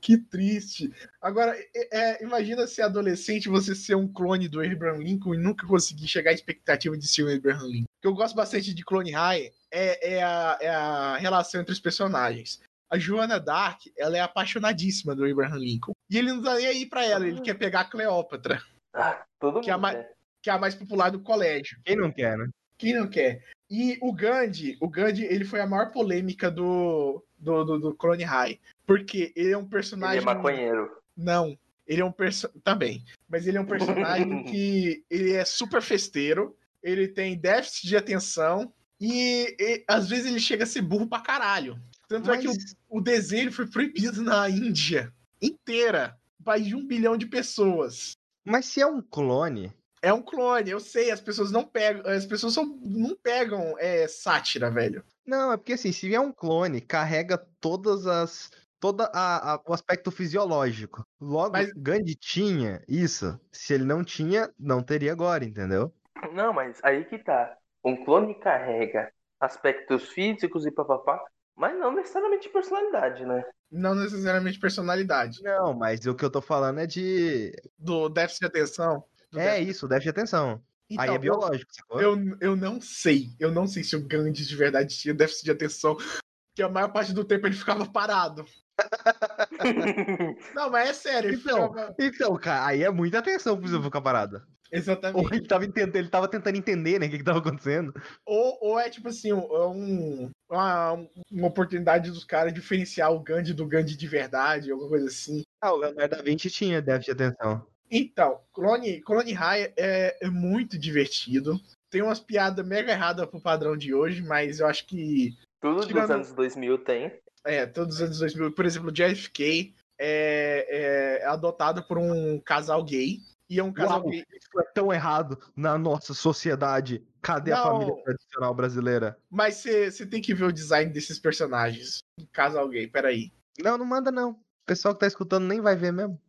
Que triste. Agora, é, é, imagina ser adolescente e você ser um clone do Abraham Lincoln e nunca conseguir chegar à expectativa de ser o Abraham Lincoln. O que eu gosto bastante de Clone High é, é, a, é a relação entre os personagens. A Joana Dark, ela é apaixonadíssima do Abraham Lincoln. E ele não tá nem aí pra ela, ele quer pegar a Cleópatra, Ah, todo Que a mundo ma- quer. que é a mais popular do colégio. Quem não quer, né? Quem não quer? E o Gandhi, o Gandhi, ele foi a maior polêmica do, do, do, do Clone High. Porque ele é um Ele personagem. é maconheiro. Não. Ele é um personagem. Também. Mas ele é um personagem que ele é super festeiro. Ele tem déficit de atenção. E, e, às vezes ele chega a ser burro pra caralho. Tanto é que o, Mas- o desenho foi proibido na Índia inteira. Um país de um bilhão de pessoas. Mas se é um clone, É um clone, eu sei, as pessoas não pegam. As pessoas são, não pegam é, sátira, velho. não, é porque assim, se é um clone, carrega todas as. Toda a, a- o aspecto fisiológico. Logo, Mas- Gandhi tinha isso. Se ele não tinha, não teria agora, entendeu? Não, mas aí que tá. Um clone carrega aspectos físicos e papapá, mas não necessariamente personalidade, né? Não necessariamente personalidade. Não, mas o que eu tô falando é de. Do déficit de atenção. É déficit- isso, déficit de atenção. Então, Aí é eu- biológico, sacou? Eu, eu não sei. Eu não sei se o Gandhi de verdade tinha déficit de atenção. Porque a maior parte do tempo ele ficava parado. Não, mas é sério. Então, ficava... Então, cara, aí é muita atenção você ficar parada. Ou Exatamente. ele tava, entendendo, ele tava tentando entender, né, o que, que tava acontecendo. Ou, ou é tipo assim, um, uma, uma oportunidade dos caras diferenciar o Gandhi do Gandhi de verdade, alguma coisa assim. Ah, o Leonardo da Vinci tinha déficit de atenção. Então, Clone, Clone High é, é muito divertido. Tem umas piadas mega erradas pro padrão de hoje, mas eu acho que Tudo Tirando- dos anos 2000 tem. É, todos os anos 2000, por exemplo, o JFK é, é adotado por um casal gay. E é um casal Uau, gay. isso é tão errado na nossa sociedade. Cadê a Não. família tradicional brasileira? Mas você tem que ver o design desses personagens. Casal gay, peraí. Não, não manda não. O pessoal que tá escutando nem vai ver mesmo.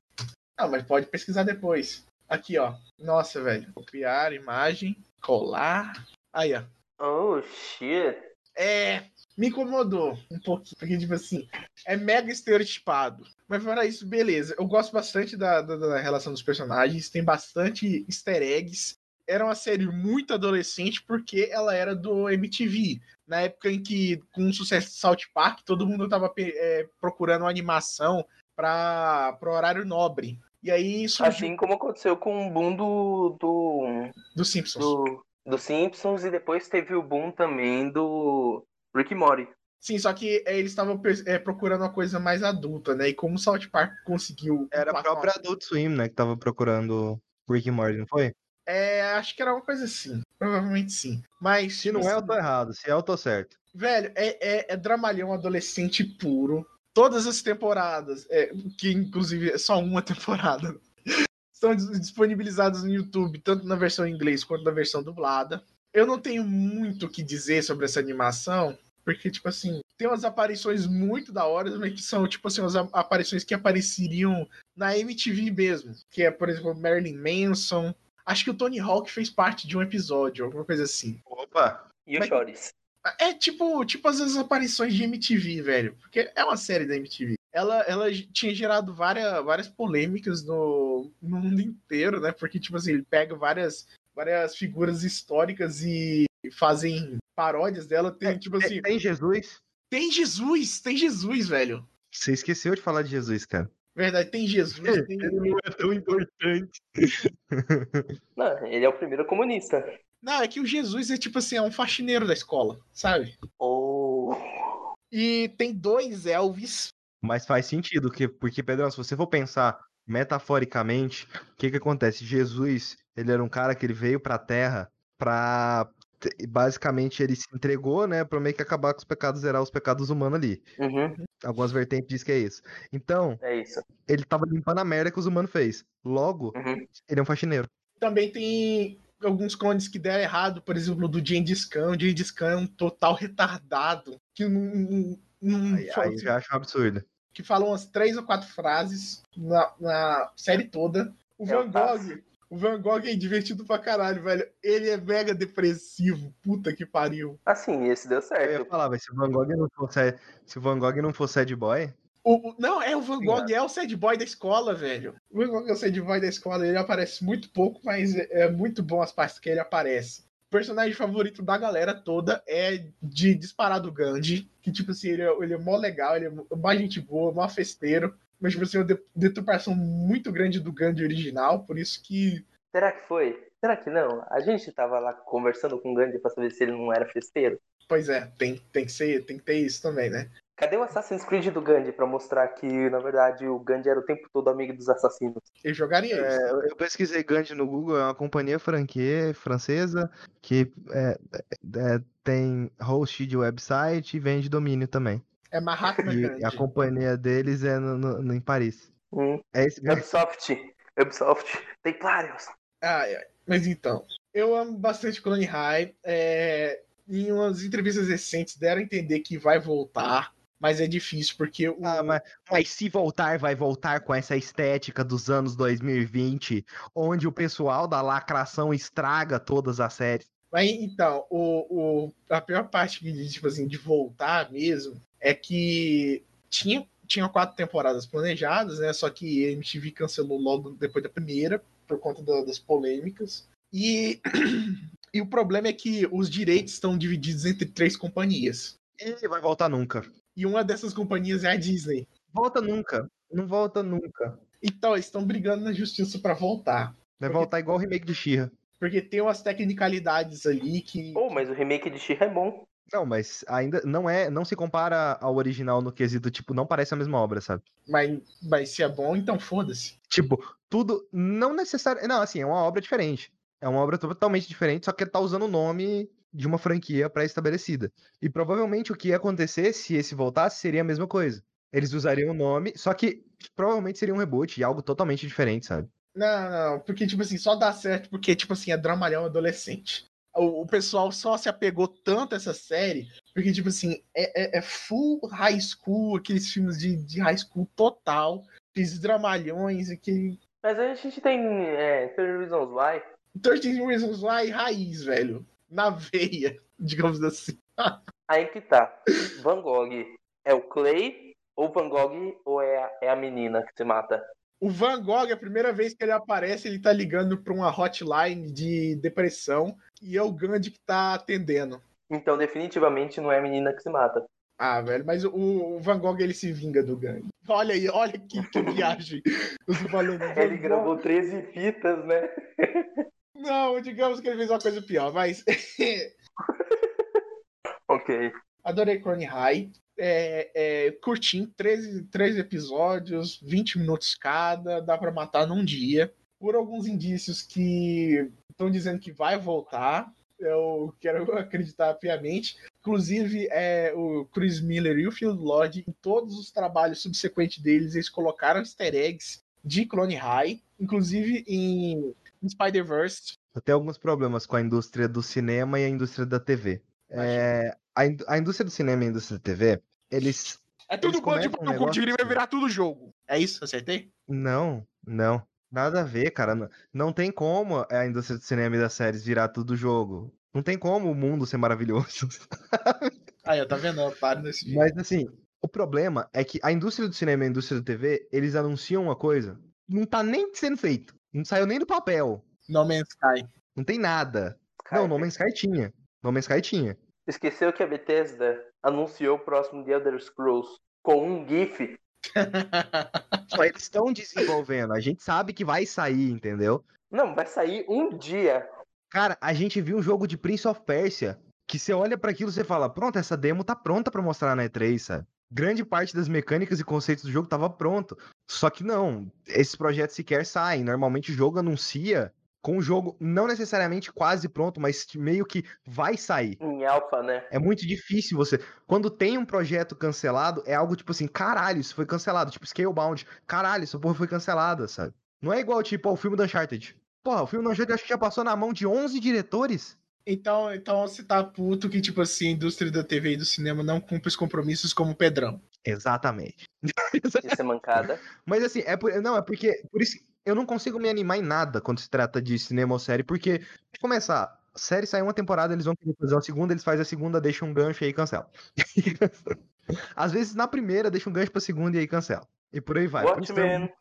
Ah, mas pode pesquisar depois. Aqui, ó. Nossa, velho. Copiar, imagem, colar. Aí, ó. Oh, shit. É. Me incomodou um pouquinho. Porque, tipo assim, é mega estereotipado. Mas fora isso, beleza. Eu gosto bastante da, da, da relação dos personagens. Tem bastante easter eggs. Era uma série muito adolescente porque ela era do MTV. Na época em que, com o sucesso de South Park, todo mundo tava é, procurando uma animação para o horário nobre. E aí surgiu Assim como aconteceu com o boom do, do, do Simpsons. do, do Simpsons e depois teve o boom também do Rick Morty. Sim, só que é, eles estavam é, procurando uma coisa mais adulta, né? E como o South Park conseguiu. Era a própria Adult Swim, né, que tava procurando Rick e Morty, não foi? É, acho que era uma coisa assim. Provavelmente sim. Mas. Se não é, eu tô errado. Se é, eu tô certo. Velho, é, é, é dramalhão adolescente puro. Todas as temporadas, é, que inclusive é só uma temporada, são dis- disponibilizadas no YouTube, tanto na versão em inglês quanto na versão dublada. Eu não tenho muito o que dizer sobre essa animação, porque, tipo assim, tem umas aparições muito da hora, mas que são, tipo assim, umas aparições que apareceriam na MTV mesmo. Que é, por exemplo, Marilyn Manson. Acho que o Tony Hawk fez parte de um episódio, alguma coisa assim. Opa! E o Chores. É tipo, tipo as aparições de MTV, velho. Porque é uma série da MTV. Ela, ela tinha gerado várias, várias polêmicas no, no mundo inteiro, né? Porque, tipo assim, ele pega várias, várias figuras históricas e fazem paródias dela. Tem, tipo assim. Tem Jesus? Tem Jesus, tem Jesus, velho. Você esqueceu de falar de Jesus, cara. Verdade, tem Jesus. Tem... Ele não é tão importante. Não, ele é o primeiro comunista. Não, é que o Jesus é tipo assim, é um faxineiro da escola, sabe? Oh. E tem dois Elvis. Mas faz sentido, que, porque, Pedrão, se você for pensar metaforicamente, o que que acontece? Jesus, ele era um cara que ele veio pra Terra pra... Basicamente, ele se entregou, né, pra meio que acabar com os pecados, zerar os pecados humanos ali. Uhum, Algumas vertentes dizem que é isso. Então, é isso. ele tava limpando a merda que os humanos fez. Logo, Uhum. ele é um faxineiro. Também tem alguns clones que deram errado, por exemplo, do Gengis Khan. O Gengis Khan é um total retardado. Que não. Não Aí, aí eu já acho um absurdo. que falam umas três ou quatro frases na, na série toda. O É Van. Gogh. O Van Gogh é divertido pra caralho, velho. Ele é mega depressivo. Puta que pariu. Assim, esse deu Eu ia certo. falar, mas se o Van Gogh não fosse, se o Van Gogh não fosse sad boy, O, o- não, é o Van Gogh, é o sad boy da escola, velho. O Van Gogh é o sad boy da escola, ele aparece muito pouco, mas é, é muito bom as partes que ele aparece. O personagem favorito da galera toda é de disparado Gandhi, que tipo assim, ele é, ele é mó legal, ele é mó gente boa, mó festeiro, mas tipo assim, é uma de- deturpação muito grande do Gandhi original, por isso que Será que foi? Será que não? A gente tava lá conversando com o Gandhi pra saber se ele não era festeiro. Pois é, tem, tem que ser, tem que ter isso também, né? Cadê o Assassin's Creed do Gandhi pra mostrar que, na verdade, o Gandhi era o tempo todo amigo dos assassinos? Eu jogaria isso. É, eu- eu pesquisei Gandhi no Google, é uma companhia franquia francesa que é, é, tem host de website e vende domínio também. É Mahatma E Gandhi. a companhia deles é no, no- no- em Paris. Hum. É esse mesmo. Ubisoft. Ubisoft. Templários. Ai, ai. Mas então, eu amo bastante Clone High. É, em umas entrevistas recentes deram a entender que vai voltar, mas é difícil porque o, Ah, mas, mas se voltar, vai voltar com essa estética dos anos 2020, onde o pessoal da lacração estraga todas as séries. Mas então, o, o, a pior parte de, tipo assim, de voltar mesmo é que tinha, tinha quatro temporadas planejadas, né? Só que a MTV cancelou logo depois da primeira, por conta da- das polêmicas. E, e o problema é que os direitos estão divididos entre três companhias. E vai voltar nunca. E uma dessas companhias é a Disney. Volta nunca. Não volta nunca. Então, eles estão brigando na justiça para voltar. Vai Porque- voltar igual o remake de She-Ra. Porque tem umas tecnicalidades ali que. Pô, mas o remake de She-Ra é bom. Não, mas ainda não é, não se compara ao original no quesito, tipo, não parece a mesma obra, sabe? Mas, mas se é bom, então foda-se. Tipo, tudo não necessário, não, assim, é uma obra diferente. É uma obra totalmente diferente, só que ele tá usando o nome de uma franquia pré-estabelecida. E provavelmente o que ia acontecer se esse voltasse seria a mesma coisa. Eles usariam o nome, só que provavelmente seria um reboot e algo totalmente diferente, sabe? Não, não, porque, tipo assim, só dá certo porque, tipo assim, é dramalhão adolescente. O, o pessoal só se apegou tanto a essa série porque, tipo assim, é, é- é full high school, aqueles filmes de, de high school total, aqueles dramalhões, aquele. Mas aí a gente tem é, 30 Reasons Why. 13 Reasons Why raiz, velho. Na veia, digamos assim. Aí que tá. Van Gogh é o Clay ou Van Gogh ou é a, é a menina que se mata? O Van Gogh, a primeira vez que ele aparece, ele tá ligando pra uma hotline de depressão e é o Gandhi que tá atendendo. Então definitivamente não é a menina que se mata. Ah, velho, mas o, Van Gogh ele se vinga do Gandhi. Olha aí, olha que, que viagem. Van Ele gravou 13 fitas, né? Não, digamos que ele fez uma coisa pior, mas. Ok. Adorei Crone High. É, é curtinho, 13, 13 episódios, 20 minutos cada, dá pra matar num dia. Por alguns indícios que estão dizendo que vai voltar, eu quero acreditar piamente. Inclusive, é, o Chris Miller e o Phil Lord, em todos os trabalhos subsequentes deles, eles colocaram easter eggs de Clone High, inclusive em Spider-Verse. Eu tenho alguns problemas com a indústria do cinema e a indústria da TV. É, a, in- a indústria do cinema e a indústria da TV, eles. É tudo bando de um pano negócio curtinho e vai assim. virar tudo jogo. É isso? Acertei? Não, não. Nada a ver, cara. Não, não tem como a indústria do cinema e das séries virar tudo jogo. Não tem como o mundo ser maravilhoso. Aí, ó, tá vendo? Eu paro nesse vídeo. Mas assim, O problema é que a indústria do cinema e a indústria da TV, eles anunciam uma coisa, não tá nem sendo feito. Não saiu nem do papel. No Man's Sky. Não tem nada. Não, No Man's Sky tinha. No Man's Sky tinha. Esqueceu que a Bethesda anunciou o próximo The Elder Scrolls com um GIF. Só eles estão desenvolvendo. A gente sabe que vai sair, entendeu? Não, vai sair um dia. Cara, a gente viu um jogo de Prince of Persia que você olha para aquilo e você fala: pronto, essa demo tá pronta para mostrar na E3, sabe? Grande parte das mecânicas e conceitos do jogo tava pronto. Só que não, esses projetos sequer saem. Normalmente o jogo anuncia com o jogo não necessariamente quase pronto, mas meio que vai sair. Em alfa, né? É muito difícil você. Quando tem um projeto cancelado, é algo tipo assim, caralho, isso foi cancelado. Tipo Scalebound, caralho, essa porra foi cancelada, sabe? Não é igual, tipo, ao filme do Uncharted. Porra, o filme do Uncharted acho que já passou na mão de 11 diretores. Então, então você tá puto que, tipo assim, a indústria da TV e do cinema não cumpre os compromissos como o Pedrão. Exatamente. Isso é mancada. Mas assim, é por, não, é porque. Por isso eu não consigo me animar em nada quando se trata de cinema ou série, porque, de começar, a série sai uma temporada, eles vão querer fazer uma segunda, eles fazem a segunda, deixam um gancho e aí cancela. Às vezes, na primeira, deixa um gancho pra segunda e aí cancela. E por aí vai. Watchmen.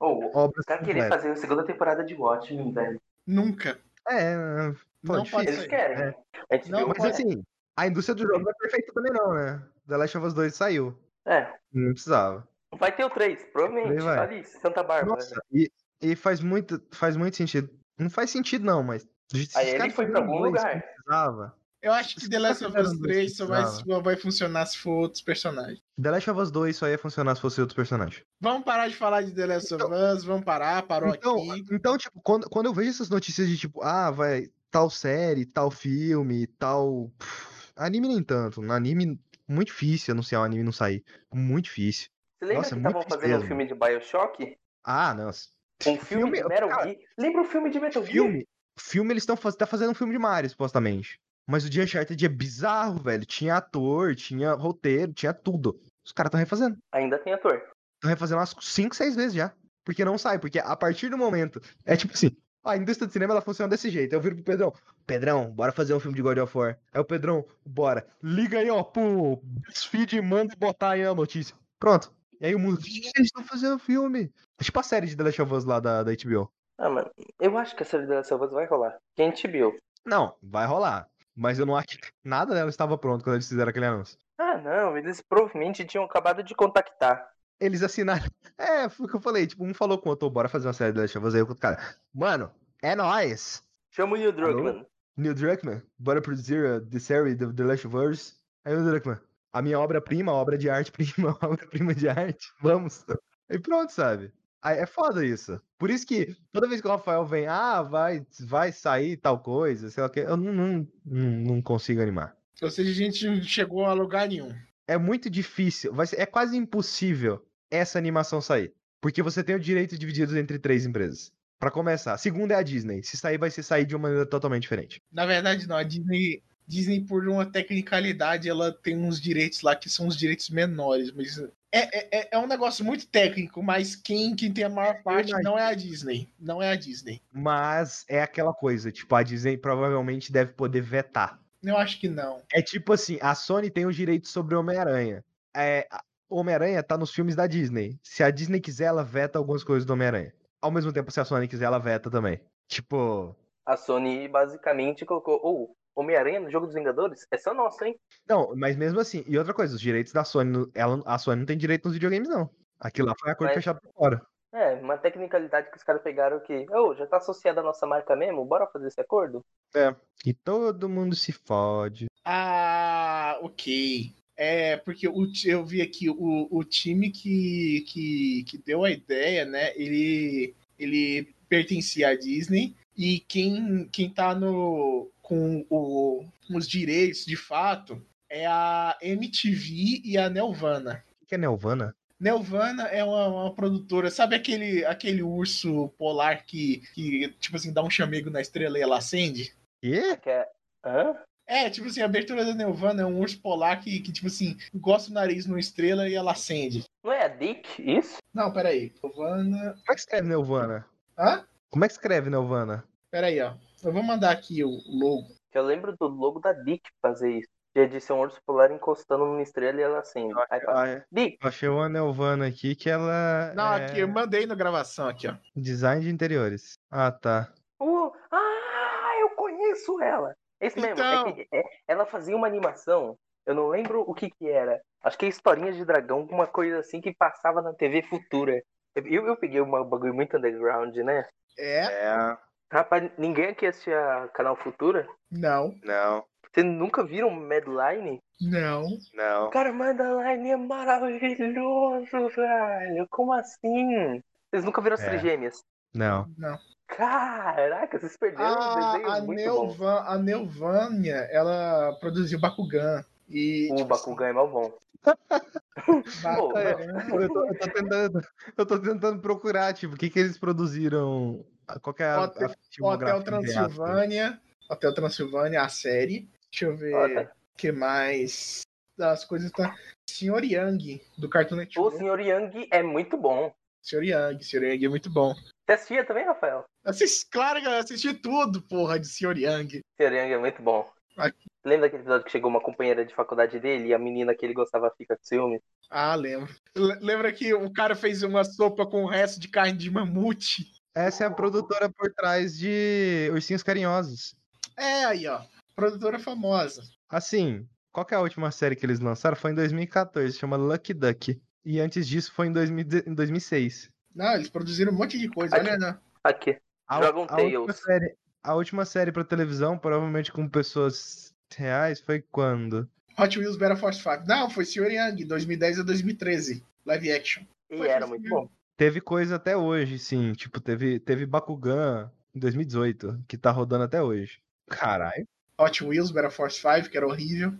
Oh, Obras tá querendo fazer a segunda temporada de Watchmen, velho. Nunca. É, pô, não pode Eles querem. É. Não, mas assim, a indústria do jogo não é perfeita também não, né? The Last of Us 2 saiu. É. Não precisava. Vai ter o 3, provavelmente. Vai. Ali, Santa Bárbara. Nossa, e, e faz, muito, faz muito sentido. Não faz sentido, não, mas. Aí ele foi pra algum lugar. Precisava. Eu acho que The Last of Us 3 só vai, só vai funcionar se for outros personagens. The Last of Us 2 só ia funcionar se fosse outros personagens. Vamos parar de falar de The Last of então, Us, vamos parar, parou então, aqui. Então, tipo, quando, quando eu vejo essas notícias de tipo, ah, vai, tal série, tal filme, tal. Pff, anime nem tanto. No anime, muito difícil anunciar um anime não sair. Muito difícil. Você lembra Nossa, que estavam fazendo um filme de Bioshock? Ah, nossa. Um filme, filme de Metal Gear. Lembra o filme de Metal filme, Gear? Filme, eles estão faz... tá fazendo um filme de Mario, supostamente. Mas o The Uncharted é bizarro, velho. Tinha ator, tinha roteiro, tinha tudo. Os caras estão refazendo. Ainda tem ator. Estão refazendo umas 5, 6 vezes já. Porque não sai. Porque a partir do momento. É tipo assim. A indústria do cinema ela funciona desse jeito. Eu viro pro Pedrão. Pedrão, bora fazer um filme de God of War. Aí o Pedrão, bora. Liga aí, ó, pro BuzzFeed e manda botar aí a notícia. Pronto. E aí o mundo, eles estão fazendo filme. É tipo a série de The Last of Us lá da, da HBO. Ah, mano, eu acho que a série de The Last of Us vai rolar. Quem HBO? Não, vai rolar. Mas eu não acho que nada dela estava pronto quando eles fizeram aquele anúncio. Ah, não, eles provavelmente tinham acabado de contactar. Eles assinaram. É, foi o que eu falei. Tipo, um falou com o outro, bora fazer uma série de The Last of Us aí com o cara. Mano, é nóis. Chama o Neil Druckmann. Neil Druckmann, bora produzir the série The, The Last of Us. Aí o Druckmann, a minha obra-prima, obra de arte prima, obra-prima de arte, vamos. E pronto, sabe? Aí é foda isso. Por isso que toda vez que o Rafael vem, ah, vai, vai sair tal coisa, sei lá o que, eu não, não, não consigo animar. Ou seja, a gente não chegou a lugar nenhum. É muito difícil, vai ser, é quase impossível essa animação sair. Porque você tem o direito dividido entre três empresas. Para começar. A segunda é a Disney. Se sair, vai ser sair de uma maneira totalmente diferente. Na verdade, não. A Disney Disney, por uma tecnicalidade, ela tem uns direitos lá que são os direitos menores, mas é, é, é um negócio muito técnico, mas quem, quem tem a maior parte não é a Disney. Não é a Disney. Mas é aquela coisa, tipo, a Disney provavelmente deve poder vetar. Eu acho que não. É tipo assim, a Sony tem os direitos sobre Homem-Aranha. É, Homem-Aranha tá nos filmes da Disney. Se a Disney quiser, ela veta algumas coisas do Homem-Aranha. Ao mesmo tempo, se a Sony quiser, ela veta também. Tipo. A Sony basicamente colocou. Ou, Homem-Aranha no jogo dos Vingadores é só nosso, hein? Não, mas mesmo assim, e outra coisa, os direitos da Sony, ela, a Sony não tem direito nos videogames, não. Aquilo lá foi acordo mas... fechado por fora. É, uma tecnicalidade que os caras pegaram que, oh, já tá associada à nossa marca mesmo, bora fazer esse acordo? É, e todo mundo se fode. Ah, ok. É, porque o, eu vi aqui o, o time que, que, que deu a ideia, né? Ele, ele pertencia à Disney e quem, quem tá no, com o, os direitos de fato é a MTV e a Nelvana. O que é Nelvana? Nelvana é uma, uma, produtora, sabe aquele, aquele urso polar que, que, tipo assim, dá um chamego na estrela e ela acende? E? É, hã? É, tipo assim, a abertura da Nelvana é um urso polar que, que tipo assim, gosta do nariz numa estrela e ela acende. Não é a Dick, isso? Não, peraí. Nelvana. Como é que escreve Nelvana? Hã? Como é que escreve Nelvana? Peraí, ó. Eu vou mandar aqui o logo. Eu lembro do logo da Dick fazer isso. de edição urso polar encostando numa estrela e ela assim. Aí fala, Ah, é. Di, Achei uma Nelvana aqui que ela. Não, é aqui, eu mandei na gravação aqui, ó. Design de interiores. Ah, tá. uh, ah, eu conheço ela. Esse mesmo. Então. É que, é, ela fazia uma animação, eu não lembro o que que era. Acho que é historinha de dragão, alguma coisa assim que passava na TV Futura. Eu, eu peguei um bagulho muito underground, né? É? É. Rapaz, ninguém aqui assistia canal Futura? Não, Não, Vocês nunca viram Madline? não. não. Cara, Madline é maravilhoso, velho. Como assim? Vocês nunca viram as É. trigêmeas? Não. Não. Caraca, vocês perderam um A, desenho a, muito bom. A Nelvânia, ela produziu Bakugan. E, O tipo, Bakugan é mal bom. Bakugan- Eu tô, eu tô tentando, eu tô tentando procurar, tipo, o que que eles produziram. Qual que é a, Hotel- a Hotel aspas? Transilvânia. Hotel Transilvânia, a série. Deixa eu ver o tá. que mais. Das coisas tá. Senhor Yang, do Cartoon O Network. Sr. Yang é muito bom. Senhor Yang, Senhor Yang é muito bom. Você assistia também, Rafael? Assisti, claro que eu assisti tudo, porra, de Senhor Yang. Sr. Yang é muito bom. Aqui. Lembra daquele episódio que chegou uma companheira de faculdade dele e a menina que ele gostava fica com ciúme? Ah, lembro. Le- Lembra que o cara fez uma sopa com o resto de carne de mamute? Essa é a produtora por trás de Ursinhos Carinhosos. É, aí, ó. Produtora famosa. Assim, qual que é a última série que eles lançaram? Foi em 2014, chama Lucky Duck. E antes disso foi em 2000 em 2006. Não, eles produziram um monte de coisa. Aqui. Olha, né? Aqui. A, Dragon a última Tales. série, a última série pra televisão, provavelmente com pessoas reais, foi quando? Hot Wheels Battle Force 5. Não, foi Senhor Yang, 2010 a 2013. Live action. E Foi era muito bom. Teve coisa até hoje, sim. Tipo, teve, teve Bakugan em 2018, que tá rodando até hoje. Caralho. Hot Wheels Battle Force 5, que era horrível.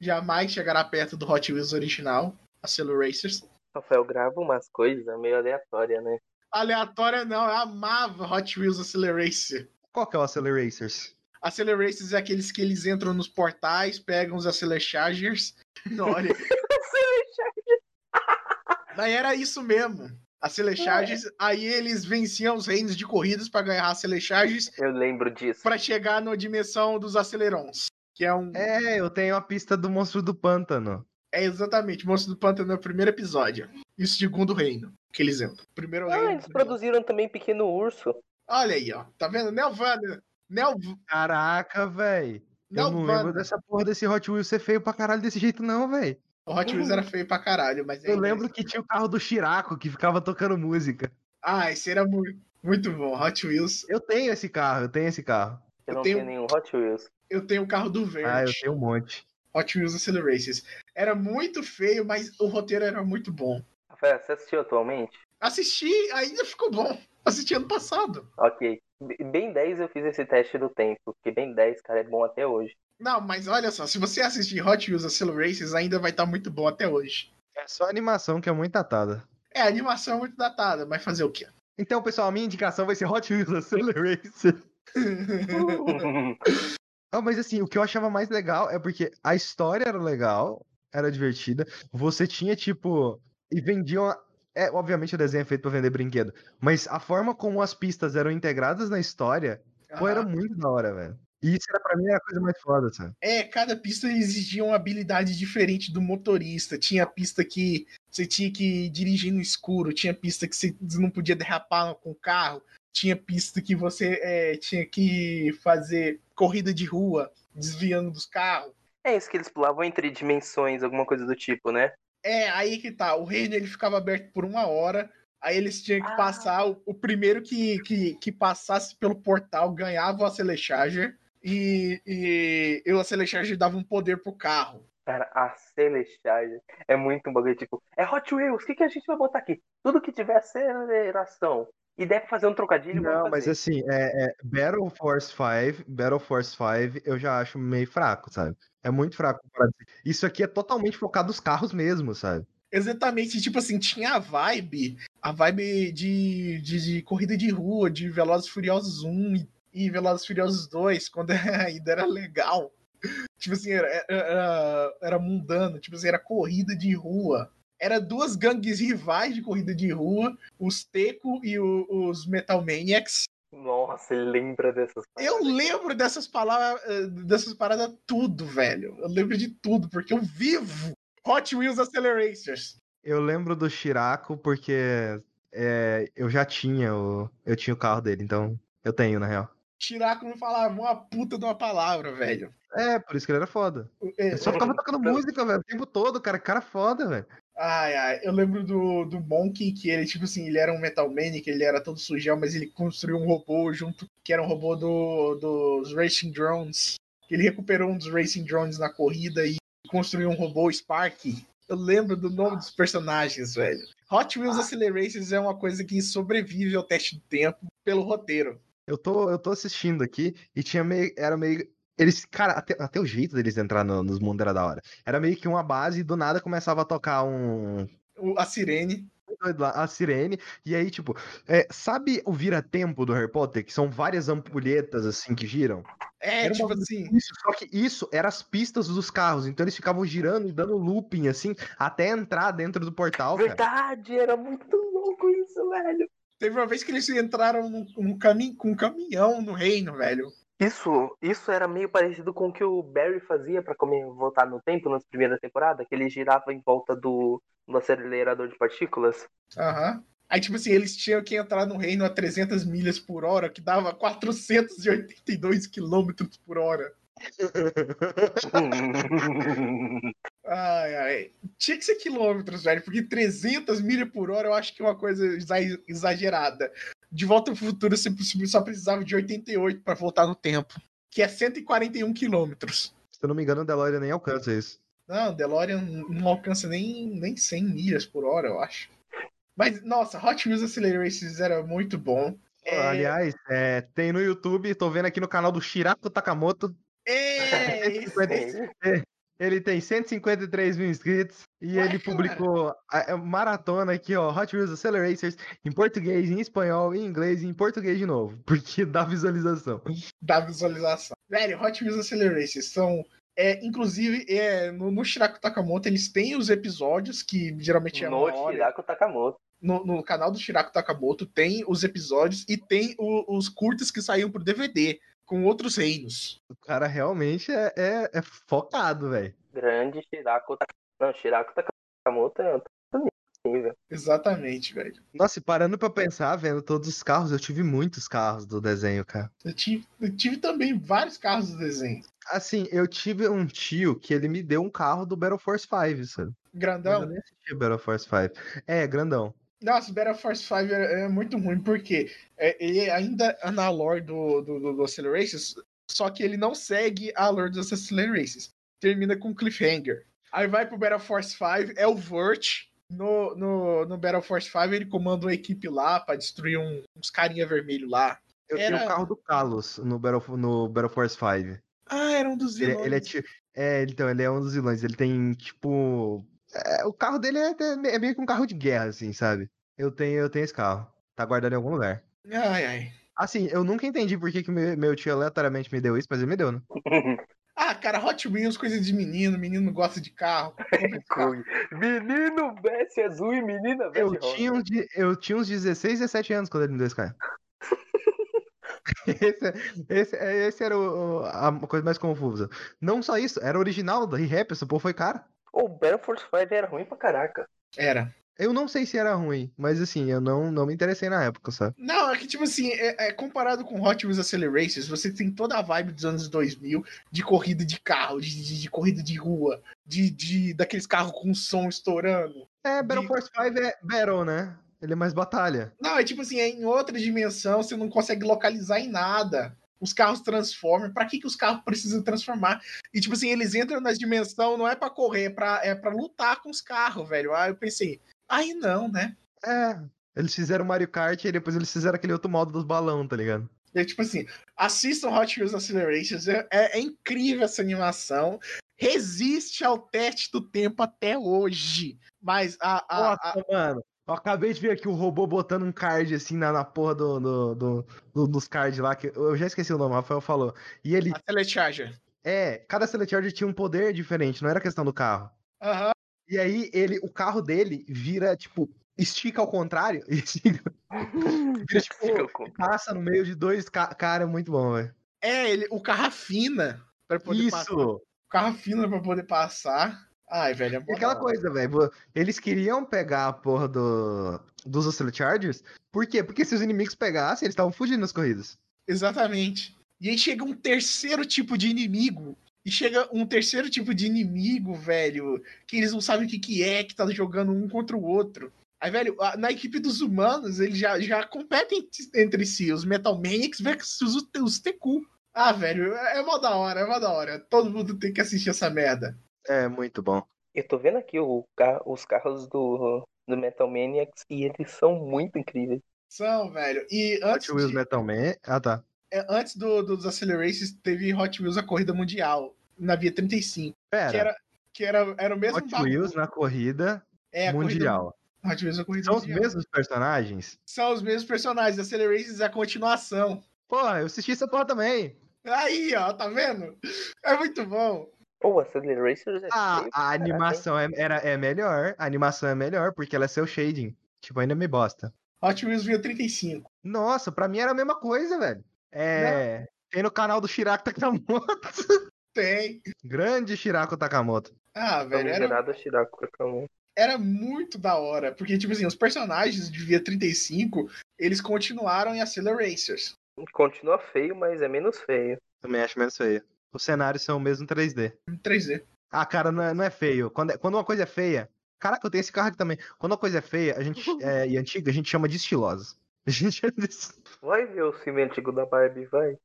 Jamais chegará perto do Hot Wheels original. Acceleracers. Rafael grava umas coisas meio aleatórias, né? Aleatória não, eu amava Hot Wheels Acceleracer. Qual que é o Acceleracers? Acceleracers é aqueles que eles entram nos portais, pegam os Accelerchargers. Olha, mas era isso mesmo. Accelerchargers, aí eles venciam os reinos de corridas para ganhar Accelerchargers Eu lembro disso. para chegar na dimensão dos Acelerons. Que é um. É, É, eu tenho a pista do Monstro do Pântano. Exatamente, Monstro do Pântano é o primeiro episódio. E o segundo reino que eles entram. Primeiro Ah, reino. eles produziram também Pequeno Urso. Olha aí, ó. Tá vendo? Nelvana. Nel... Caraca, véi. Eu não Nelvana. lembro dessa porra desse Hot Wheels ser feio pra caralho desse jeito, não, véi. O Hot Wheels era feio pra caralho, mas Eu ainda- lembro que tinha o carro do Chiraco que ficava tocando música. Ah, esse era muito, muito bom. Hot Wheels. Eu tenho esse carro, eu tenho esse carro. Eu Eu não tenho- nenhum Hot Wheels. Eu tenho o carro do Ah, eu verde. tenho um monte. Hot Wheels Accelerations. Era muito feio, mas o roteiro era muito bom. Rafael, você assistiu atualmente? Assisti, ainda ficou bom. Assisti ano passado. Ok. Bem 10 eu fiz esse teste do tempo, porque bem 10, cara, é bom até hoje. Não, mas olha só, se você assistir Hot Wheels Accelerations, ainda vai estar muito bom até hoje. É só a animação que é muito datada. É, a animação é muito datada, mas fazer o quê? Então, pessoal, a minha indicação vai ser Hot Wheels Accelerator. Ah, mas assim, o que eu achava mais legal é porque a história era legal, era divertida. Você tinha, tipo. E vendiam. a- É, obviamente o desenho é feito pra vender brinquedo. Mas a forma como as pistas eram integradas na história, pô, era Ah, muito da hora, velho. E isso era pra mim a coisa mais foda, sabe? É, cada pista exigia uma habilidade diferente do motorista. Tinha pista que você tinha que dirigir no escuro, tinha pista que você não podia derrapar com o carro, tinha pista que você é, tinha que fazer corrida de rua, desviando dos carros. É isso que eles pulavam entre dimensões, alguma coisa do tipo, né? É, aí que tá. O reino ele ficava aberto por uma hora. Aí eles tinham que Ah. passar. O, o primeiro que, que, que passasse pelo portal ganhava o Accelecharger. E, e, e o Accelecharger dava um poder pro carro. Cara, a Celestial é muito um bagulho, tipo, é Hot Wheels, o que, que a gente vai botar aqui? Tudo que tiver aceleração e pra fazer um trocadilho, Não, mas assim, é, é, Battle Force 5, Battle Force 5, eu já acho meio fraco, sabe? É muito fraco. comparado. Isso aqui é totalmente focado nos carros mesmo, sabe? Exatamente, tipo assim, tinha a vibe, a vibe de, de, de corrida de rua, de Velozes e Furiosos 1 e, e Velozes e Furiosos 2, quando ainda era legal. Tipo assim, era, era, era mundano, tipo assim, era corrida de rua. Era duas gangues rivais de corrida de rua, os Teco e o- os Metal Maniacs. Nossa, ele lembra dessas Eu lembro dessas palavras, eh, dessas paradas tudo, velho. Eu lembro de tudo, porque eu vivo Hot Wheels Accelerators. Eu lembro do Chiraco porque é, eu já tinha o, eu tinha o carro dele, então eu tenho, na real. Chiraco não falava uma puta de uma palavra, velho. É, por isso que ele era foda. É, Ele só ficava tocando música, velho, o tempo todo, cara. Cara foda, velho. Ai, ai, eu lembro do, do Monkey, que ele, tipo assim, ele era um Metal Man, que ele era todo sujão, mas ele construiu um robô junto, que era um robô do, dos Racing Drones. Ele recuperou um dos Racing Drones na corrida e construiu um robô Spark. Eu lembro do nome dos personagens, velho. Hot Wheels Accelerators é uma coisa que sobrevive ao teste do tempo pelo roteiro. Eu tô, eu tô assistindo aqui e tinha meio. Era meio. Eles, cara, até, até o jeito deles entrar no- nos mundos era da hora. Era meio que uma base e do nada começava a tocar um. O- a Sirene. A sirene, e aí, tipo, é, sabe o vira-tempo do Harry Potter? Que são várias ampulhetas assim que giram? É, Era tipo assim. Isso, só que isso era as pistas dos carros, então eles ficavam girando e dando looping, assim, até entrar dentro do portal, cara. Verdade, era muito louco isso, velho. Teve uma vez que eles entraram num, num caminho, com um caminhão no reino, velho. Isso, isso era meio parecido com o que o Barry fazia comer, voltar no tempo nas primeiras temporadas, que ele girava em volta do, do acelerador de partículas. Aham. Aí, tipo assim, eles tinham que entrar no reino a 300 milhas por hora, que dava 482 quilômetros por hora. Ai, ai. Tinha que ser quilômetros, velho, porque 300 milhas por hora eu acho que é uma coisa exa- exagerada. De Volta ao Futuro, você só precisava de 88 pra voltar no tempo, que é 141 quilômetros. Se eu não me engano, o DeLorean nem alcança isso. Não, DeLorean não alcança nem, nem 100 milhas por hora, eu acho. Mas, nossa, Hot Wheels Accelerators era muito bom. É, Aliás, é, tem no YouTube, tô vendo aqui no canal do Shirako Takamoto. É, esse- Ele tem 153 mil inscritos e Ué, ele publicou a, a maratona aqui, ó, Hot Wheels Accelerators em português, em espanhol, em inglês e em português de novo, porque dá visualização. da visualização. Velho, Hot Wheels Accelerators são. É, inclusive, é, no, no Shirako Takamoto, eles têm os episódios, que geralmente é no. Shirako Takamoto. No, no canal do Shirako Takamoto tem os episódios e tem o- os curtas que saíram pro DVD, com outros reinos. O cara realmente é, é, é focado, velho. Grande Shirako Takamoto. Não, Shirako Takamoto é nível. Exatamente, velho. Nossa, e parando pra pensar, vendo todos os carros, eu tive muitos carros do desenho, cara. Eu tive, eu tive também vários carros do desenho. Assim, eu tive um tio que ele me deu um carro do Battle Force 5, sabe? Mas eu Grandão. nem assisti Battle Force 5. É, grandão. Nossa, Battle Force 5 é, é muito ruim, porque é, ele ainda é na lore do, do, do, do Accelerations, só que ele não segue a lore dos Accelerations. Termina com cliffhanger. Aí vai pro Battle Force 5, é o Vert. No, no, no Battle Force 5 ele comanda uma equipe lá pra destruir um- uns carinha vermelho lá. Eu Era- tinha o carro do Carlos no Battle, no Battle Force 5. Ah, era um dos Ele, vilões. ele é, ti- é, então, ele é um dos vilões. Ele tem, tipo. É, o carro dele é, é meio que um carro de guerra, assim, sabe? Eu tenho, eu tenho esse carro. Tá guardado em algum lugar. Ai, ai. Assim, eu nunca entendi por que, que meu, meu tio aleatoriamente me deu isso, mas ele me deu, né? Ah, cara, Hot Wheels, coisa de menino. Menino gosta de carro. de carro. menino veste azul e menina veste Eu rosa. tinha, uns, eu tinha uns 16, 17 anos quando ele me deu esse carro. esse, esse, esse era o- a coisa mais confusa. Não só isso, era original da Rap, essa porra foi cara. O Battle Force 5 era ruim pra caraca. Era. Eu não sei se era ruim, mas assim, eu não, não me interessei na época, sabe? Não, é que, tipo assim, é, é comparado com Hot Wheels Accelerators, você tem toda a vibe dos anos 2000 de corrida de carro, de, de- de corrida de rua, de, de daqueles carros com som estourando. É, Battle De- Force 5 é Battle, né? Ele é mais batalha. Não, é tipo assim, é em outra dimensão, você não consegue localizar em nada. Os carros transformam. Pra que, que os carros precisam transformar? E, tipo assim, eles entram nas dimensão, não é pra correr, é pra, é pra lutar com os carros, velho. Aí eu pensei, aí não, né? É, eles fizeram Mario Kart e depois eles fizeram aquele outro modo dos balão, tá ligado? É tipo assim, assistam Hot Wheels Accelerations, é, é- é incrível essa animação. Resiste ao teste do tempo até hoje. Mas a, a- a- Nossa, mano. Eu acabei de ver aqui o robô botando um card assim na, na porra do, do, do- do- dos cards lá, que eu já esqueci o nome, o Rafael falou. E ele, a Telecharger. é, cada Telecharger tinha um poder diferente, não era questão do carro. Aham. E aí ele, o carro dele vira, tipo, estica ao contrário. e estica- Vira, tipo, passa no meio de dois ca cara, é muito bom, velho. É, ele, o carrafina pra poder passar. Isso! O carrafina pra poder passar. Ai, velho, é E aquela coisa, velho. Eles queriam pegar a porra do, dos Australia Chargers. Por quê? Porque se os inimigos pegassem, eles estavam fugindo nas corridas. Exatamente. E aí chega um terceiro tipo de inimigo. E chega um terceiro tipo de inimigo, velho, que eles não sabem o que, que é, que tá jogando um contra o outro. Aí, velho, a- na equipe dos humanos, eles já, já competem entre si, os Metal Maniacs versus os, os TQ. Ah, velho, é, é mó da hora, é mó da hora. Todo mundo tem que assistir essa merda. É, muito bom. Eu tô vendo aqui o os carros do, do Metal Maniacs e eles são muito incríveis. São, velho. E antes, Hot Wheels de- Metal Man. Ah, tá. é, antes do, dos Accelerations, teve Hot Wheels a corrida mundial, na Via 35. Pera. Que era, que era, era o mesmo Hot bagulho. Wheels na corrida É, a corrida- mundial. Hot Wheels a corrida São os mundial. mesmos personagens? São os mesmos personagens. Accelerations é a continuação. Porra, eu assisti essa porra também. Aí, ó, tá vendo? É muito bom. Pô, Acceleracers é Ah, feio, a animação é, era, é melhor. A animação é melhor, porque ela é seu shading. Tipo, ainda me bosta. Hot Wheels Via 35. Nossa, pra mim era a mesma coisa, velho. É. Tem no canal do Shirako Takamoto. Tem. Grande Shirako Takamoto. Ah, velho, era, Famigerado Shirako Kakamu. era muito da hora. Porque, tipo assim, os personagens de Via 35, eles continuaram em Acceleracers. Continua feio, mas é menos feio. Também acho menos feio. Os cenários são o mesmo 3D. Em 3D. Ah, cara, não é, não é feio. Quando, é- quando uma coisa é feia. Caraca, eu tenho esse carro aqui também. Quando uma coisa é feia, a gente. É, e antiga, a gente chama de estilosa. A gente. Vai ver o filme antigo da Barbie, vai.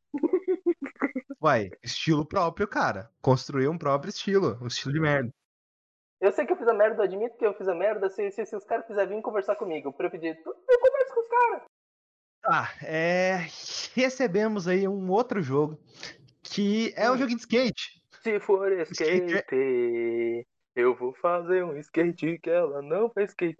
Vai, estilo próprio, cara. Construir um próprio estilo. Um estilo de merda. Eu sei que eu fiz a merda, eu admito que eu fiz a merda. Se, se, se os caras quiserem vir conversar comigo pra eu pedir, eu converso com os caras. Tá, é. Recebemos aí um outro jogo. Que é um joguinho de skate. Se for Skate- skate, eu vou fazer um skate que ela não vai skate.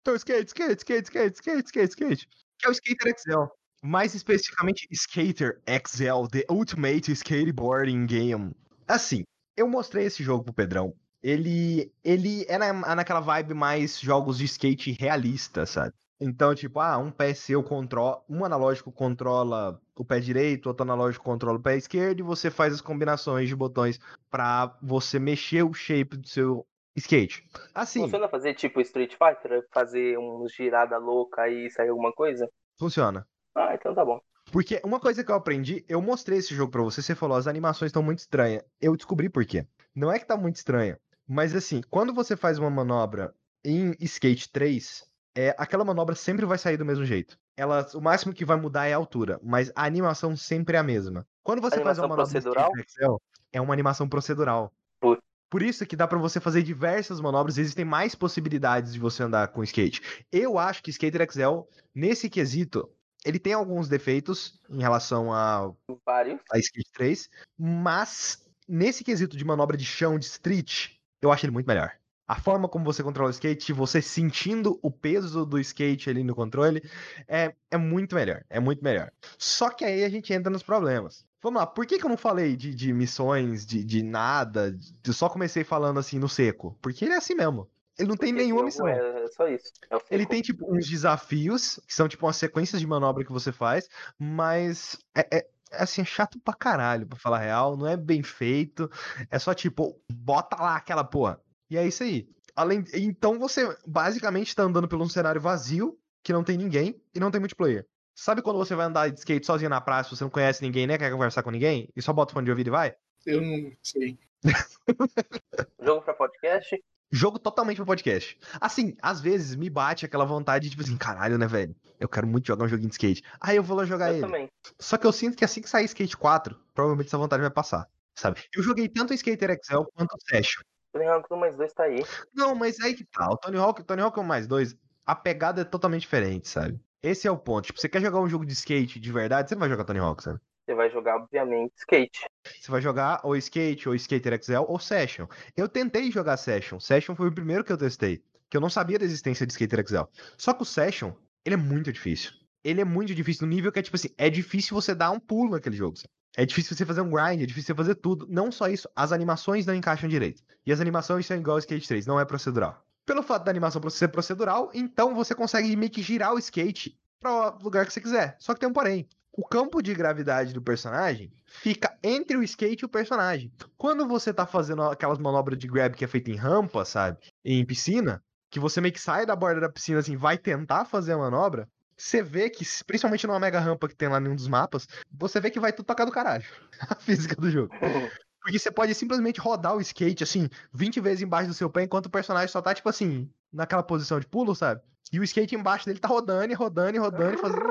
Então, skate, skate, skate, skate, skate, skate, skate. Que é o Skater XL. Mais especificamente, Skater XL, The Ultimate Skateboarding Game. Assim, eu mostrei esse jogo pro Pedrão. Ele, ele é na, naquela vibe mais jogos de skate realista, sabe? Então, tipo, ah, um pé seu controla. Um analógico controla o pé direito, outro analógico controla o pé esquerdo, e você faz as combinações de botões pra você mexer o shape do seu skate. Assim, Funciona fazer tipo Street Fighter? Fazer um girada louca e sair alguma coisa? funciona. Ah, então tá bom. Porque uma coisa que eu aprendi, eu mostrei esse jogo pra você, você falou, as animações estão muito estranhas. Eu descobri por quê. Não é que tá muito estranha, mas assim, quando você faz uma manobra em Skate 3, é, aquela manobra sempre vai sair do mesmo jeito. Ela, o máximo que vai mudar é a altura, mas a animação sempre é a mesma. Quando você faz uma manobra procedural? Excel, é uma animação procedural. Putz. Por isso que dá pra você fazer diversas manobras, existem mais possibilidades de você andar com skate. Eu acho que Skater Excel, nesse quesito, ele tem alguns defeitos em relação a, Vários. a Skate 3, mas nesse quesito de manobra de chão, de street, eu acho ele muito melhor. A forma como você controla o skate, você sentindo o peso do skate ali no controle, é, é muito melhor. É muito melhor. Só que aí a gente entra nos problemas. Vamos lá, por que, que eu não falei de, de missões, de, de nada? Eu só comecei falando assim no seco. Porque ele é assim mesmo. Ele não tem Porque nenhuma missão. É só isso. É Ele tem, tipo, uns desafios, que são, tipo, umas sequências de manobra que você faz, mas é, é- é, assim, é chato pra caralho, pra falar a real. Não é bem feito. É só, tipo, bota lá aquela porra. E é isso aí. Além, então você basicamente tá andando por um cenário vazio, que não tem ninguém, e não tem multiplayer. Sabe quando você vai andar de skate sozinho na praça, você não conhece ninguém, nem quer conversar com ninguém, e só bota o fone de ouvido e vai? Eu não sei. Jogo pra podcast? Jogo totalmente pro podcast. Assim, às vezes me bate aquela vontade, tipo assim, caralho, né, velho? Eu quero muito jogar um joguinho de skate. Aí eu vou lá jogar eu ele. também. Só que eu sinto que assim que sair Skate 4, provavelmente essa vontade vai passar, sabe? Eu joguei tanto o Skater Excel quanto o Session. Tony Hawk 1 mais 2 tá aí. Não, mas aí que tá. O Tony Hawk, Tony Hawk é o mais dois. A pegada é totalmente diferente, sabe? Esse é o ponto. Tipo, você quer jogar um jogo de skate de verdade, você não vai jogar Tony Hawk, sabe? Você vai jogar, obviamente, skate. Você vai jogar ou Skate, ou Skater Excel, ou Session. Eu tentei jogar Session. Session foi o primeiro que eu testei. Que eu não sabia da existência de Skater Excel. Só que o Session, ele é muito difícil. Ele é muito difícil no nível que é tipo assim, é difícil você dar um pulo naquele jogo. sabe? É difícil você fazer um grind, é difícil você fazer tudo. Não só isso, as animações não encaixam direito. E as animações são igual ao Skate 3, não é procedural. Pelo fato da animação ser procedural, então você consegue meio que girar o skate para o lugar que você quiser. Só que tem um porém. O campo de gravidade do personagem fica entre o skate e o personagem. Quando você tá fazendo aquelas manobras de grab que é feita em rampa, sabe? Em piscina, que você meio que sai da borda da piscina assim, vai tentar fazer a manobra, você vê que, principalmente numa mega rampa que tem lá em um dos mapas, você vê que vai tudo tocar do caralho. A física do jogo. Porque você pode simplesmente rodar o skate, assim, 20 vezes embaixo do seu pé, enquanto o personagem só tá, tipo assim, naquela posição de pulo, sabe? E o skate embaixo dele tá rodando e rodando e rodando e fazendo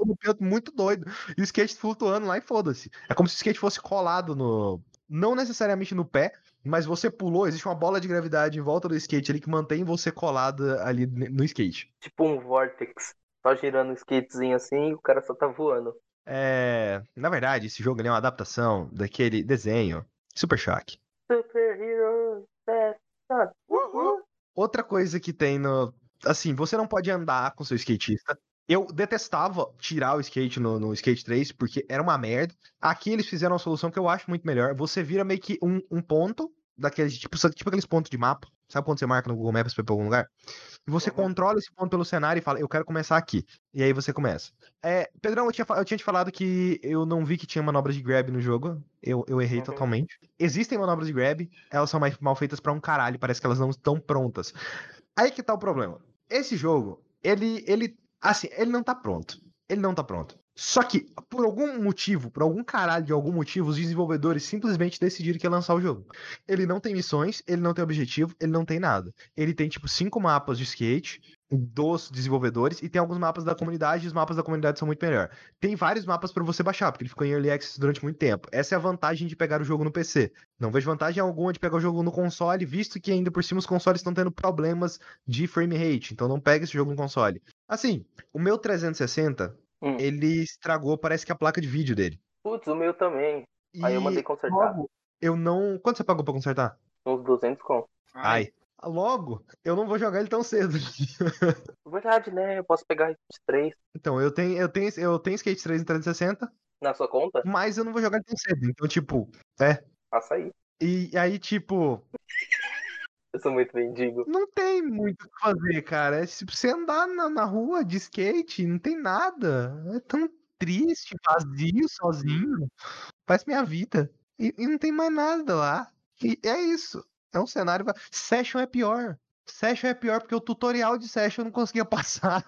um canto muito doido. E o skate flutuando lá e foda-se. É como se o skate fosse colado no. Não necessariamente no pé, mas você pulou, existe uma bola de gravidade em volta do skate ali que mantém você colado ali no skate. Tipo um vortex. Só girando um skatezinho assim o cara só tá voando. É. Na verdade, esse jogo é uma adaptação daquele desenho Super Shock. Super Hero Outra coisa que tem no. Assim, você não pode andar com seu skatista. Eu detestava tirar o skate no, no, Skate 3, porque era uma merda. Aqui eles fizeram uma solução que eu acho muito melhor. Você vira meio que um, um ponto, daqueles, tipo, tipo aqueles pontos de mapa. Sabe quando você marca no Google Maps pra ir pra algum lugar? E você uhum. controla esse ponto pelo cenário e fala, eu quero começar aqui. E aí você começa. É, Pedrão, eu tinha, eu tinha te falado que eu não vi que tinha manobras de grab no jogo. Eu, eu errei uhum. totalmente. Existem manobras de grab, elas são mais mal feitas para um caralho, parece que elas não estão prontas. Aí que tá o problema. Esse jogo, ele, ele, assim, ele não tá pronto. Ele não tá pronto. Só que, por algum motivo, por algum caralho de algum motivo, os desenvolvedores simplesmente decidiram que ia lançar o jogo. Ele não tem missões, ele não tem objetivo, ele não tem nada. Ele tem, tipo, cinco mapas de skate dos desenvolvedores e tem alguns mapas da comunidade e os mapas da comunidade são muito melhor. Tem vários mapas para você baixar, porque ele ficou em Early Access durante muito tempo. Essa é a vantagem de pegar o jogo no PC. Não vejo vantagem alguma de pegar o jogo no console, visto que ainda por cima os consoles estão tendo problemas de frame rate, então não pega esse jogo no console. Assim, o meu 360 Hum. Ele estragou, parece que a placa de vídeo dele. Putz, o meu também. E Aí eu mandei consertar. Logo, eu não. Quanto você pagou pra consertar? Uns 200 com. Ai. Logo, eu não vou jogar ele tão cedo. Verdade, né? Eu posso pegar Skate 3. Então, eu tenho, eu tenho, eu tenho Skate 3 em 360. Na sua conta? Mas eu não vou jogar ele tão cedo. Então, tipo, é. Passa aí. E aí, tipo. Eu sou muito mendigo. Não tem muito o que fazer, cara. É tipo, você andar na, na rua de skate, não tem nada. É tão triste, vazio, sozinho. Faz minha vida. E, e, não tem mais nada lá. E é isso. É um cenário. Session é pior. Session é pior porque o tutorial de Session eu não conseguia passar.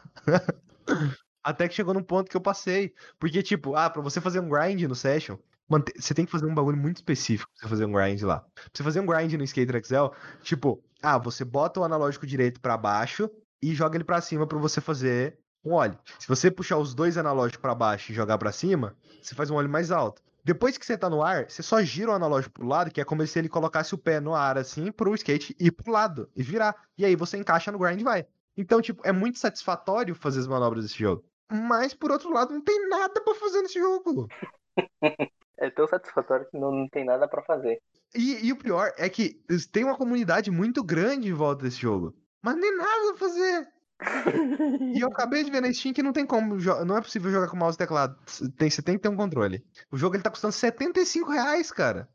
Até que chegou num ponto que eu passei. Porque, tipo, ah, pra você fazer um grind no Session, você tem que fazer um bagulho muito específico pra você fazer um grind lá. Pra você fazer um grind no Skater Excel, tipo, ah, você bota o analógico direito para baixo e joga ele para cima para você fazer um óleo. Se você puxar os dois analógicos para baixo e jogar para cima, você faz um óleo mais alto. Depois que você tá no ar, você só gira o analógico pro lado, que é como se ele colocasse o pé no ar assim, pro skate ir pro lado e virar. E aí você encaixa no grind e vai. Então, tipo, é muito satisfatório fazer as manobras desse jogo. Mas, por outro lado, não tem nada para fazer nesse jogo. é tão satisfatório que não, não tem nada para fazer. E, e, o pior é que tem uma comunidade muito grande em volta desse jogo. Mas nem nada pra fazer. e eu acabei de ver na Steam que não tem como. Não é possível jogar com mouse e teclado. Tem, você tem que ter um controle. O jogo ele tá custando 75 reais, cara.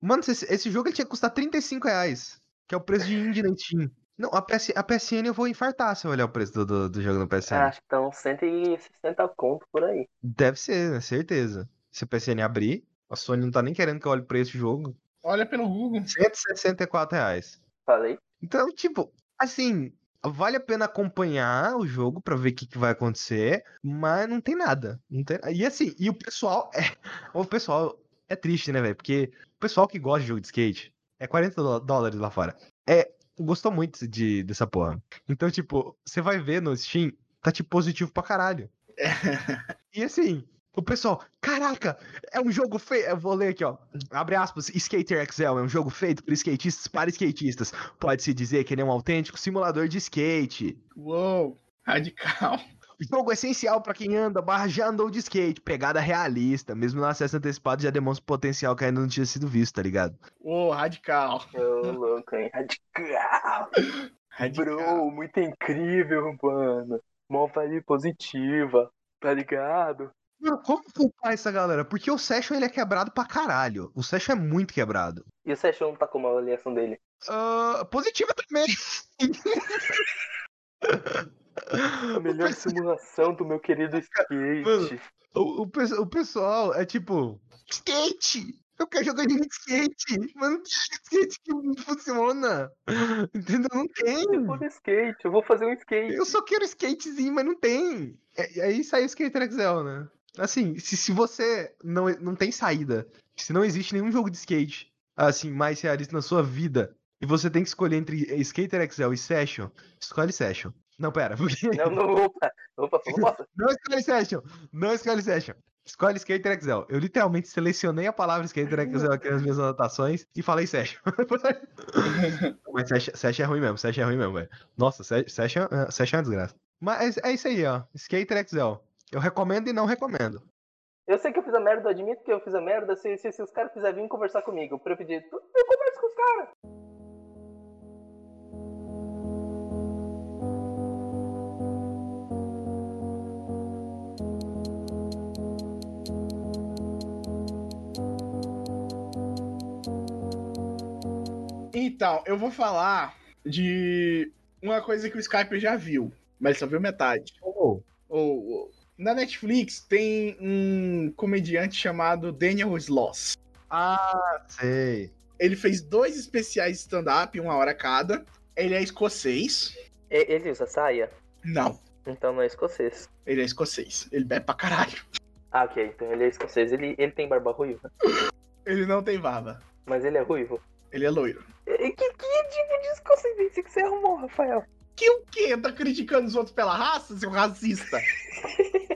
Mano, esse, esse jogo ele tinha que custar 35 reais. Que é o preço de indie na Steam. Não, a, PS, a PSN eu vou infartar se eu olhar o preço do, do, do jogo no PSN. Acho que estão 160 conto por aí. Deve ser, né? Certeza. Se a PSN abrir, a Sony não tá nem querendo que eu olhe pra esse jogo. Olha pelo Google. 164 reais. Falei. Então, tipo, assim, vale a pena acompanhar o jogo para ver o que, que, vai acontecer, mas não tem nada. Não tem... E assim, e o pessoal é. O pessoal é triste, né, velho? Porque o pessoal que gosta de jogo de skate é 40 dólares lá fora. É. Gostou muito de, dessa porra. Então, tipo, você vai ver no Steam, tá tipo positivo pra caralho. e assim, o pessoal, caraca, é um jogo feito. Eu vou ler aqui, ó. Abre aspas, Skater Excel é um jogo feito por skatistas para skatistas. Pode-se dizer que ele é um autêntico simulador de skate. Uou, radical. Jogo essencial para quem anda barra já andou de skate. Pegada realista. Mesmo no acesso antecipado já demonstra potencial que ainda não tinha sido visto, tá ligado? Uou, radical. Ô, louco, hein? Radical. radical. Bro, muito incrível, mano. Mó vibe positiva, tá ligado? Mano, como culpar essa galera? Porque o Session ele é quebrado pra caralho. O Session é muito quebrado. E o Session tá como a avaliação dele? Uh, positiva também. A melhor simulação do meu querido skate. Mano, O, o, o pessoal é tipo, skate! Eu quero jogar de skate! Mas não tem skate que funciona! Entendeu? Não tem! Eu vou skate, eu vou fazer um skate. Eu só quero skatezinho, mas não tem! É- E aí saiu o Skater Excel, né? Assim, se, se você não, não tem saída, se não existe nenhum jogo de skate, assim, mais realista na sua vida, e você tem que escolher entre Skater Excel e Session, escolhe Session. Não, pera, porque... Não, não, opa, opa, bosta. Não escolhe Session! Não escolhe Session! Escolhe Skater Excel. Eu literalmente selecionei a palavra Skater Excel aqui nas minhas anotações e falei Session. Mas Session, Session é ruim mesmo, Session é ruim mesmo, velho. Nossa, Se- Session, é- Session é uma desgraça. Mas é é isso aí, ó. Skater Excel. Eu recomendo e não recomendo. Eu sei que eu fiz a merda, eu admito que eu fiz a merda. Se, se, se os caras quiserem vir conversar comigo pra eu pedir, eu converso com os caras. Então, eu vou falar de uma coisa que o Skype já viu, mas só viu metade. Oh, Ou- ou- na Netflix tem um comediante chamado Daniel Sloss. Ah, sei. Ele fez dois especiais de stand-up, uma hora cada. Ele é escocês. E- Ele usa saia? Não, Então não é escocês. ele é escocês. Ele bebe pra caralho. Ah, ok, então ele é escocês. Ele, ele tem barba ruiva. Ele não tem barba. Mas ele é ruivo. Ele é loiro. E que, que tipo de escocês que você arrumou, Rafael? Que o quê? Tá criticando os outros pela raça, seu racista?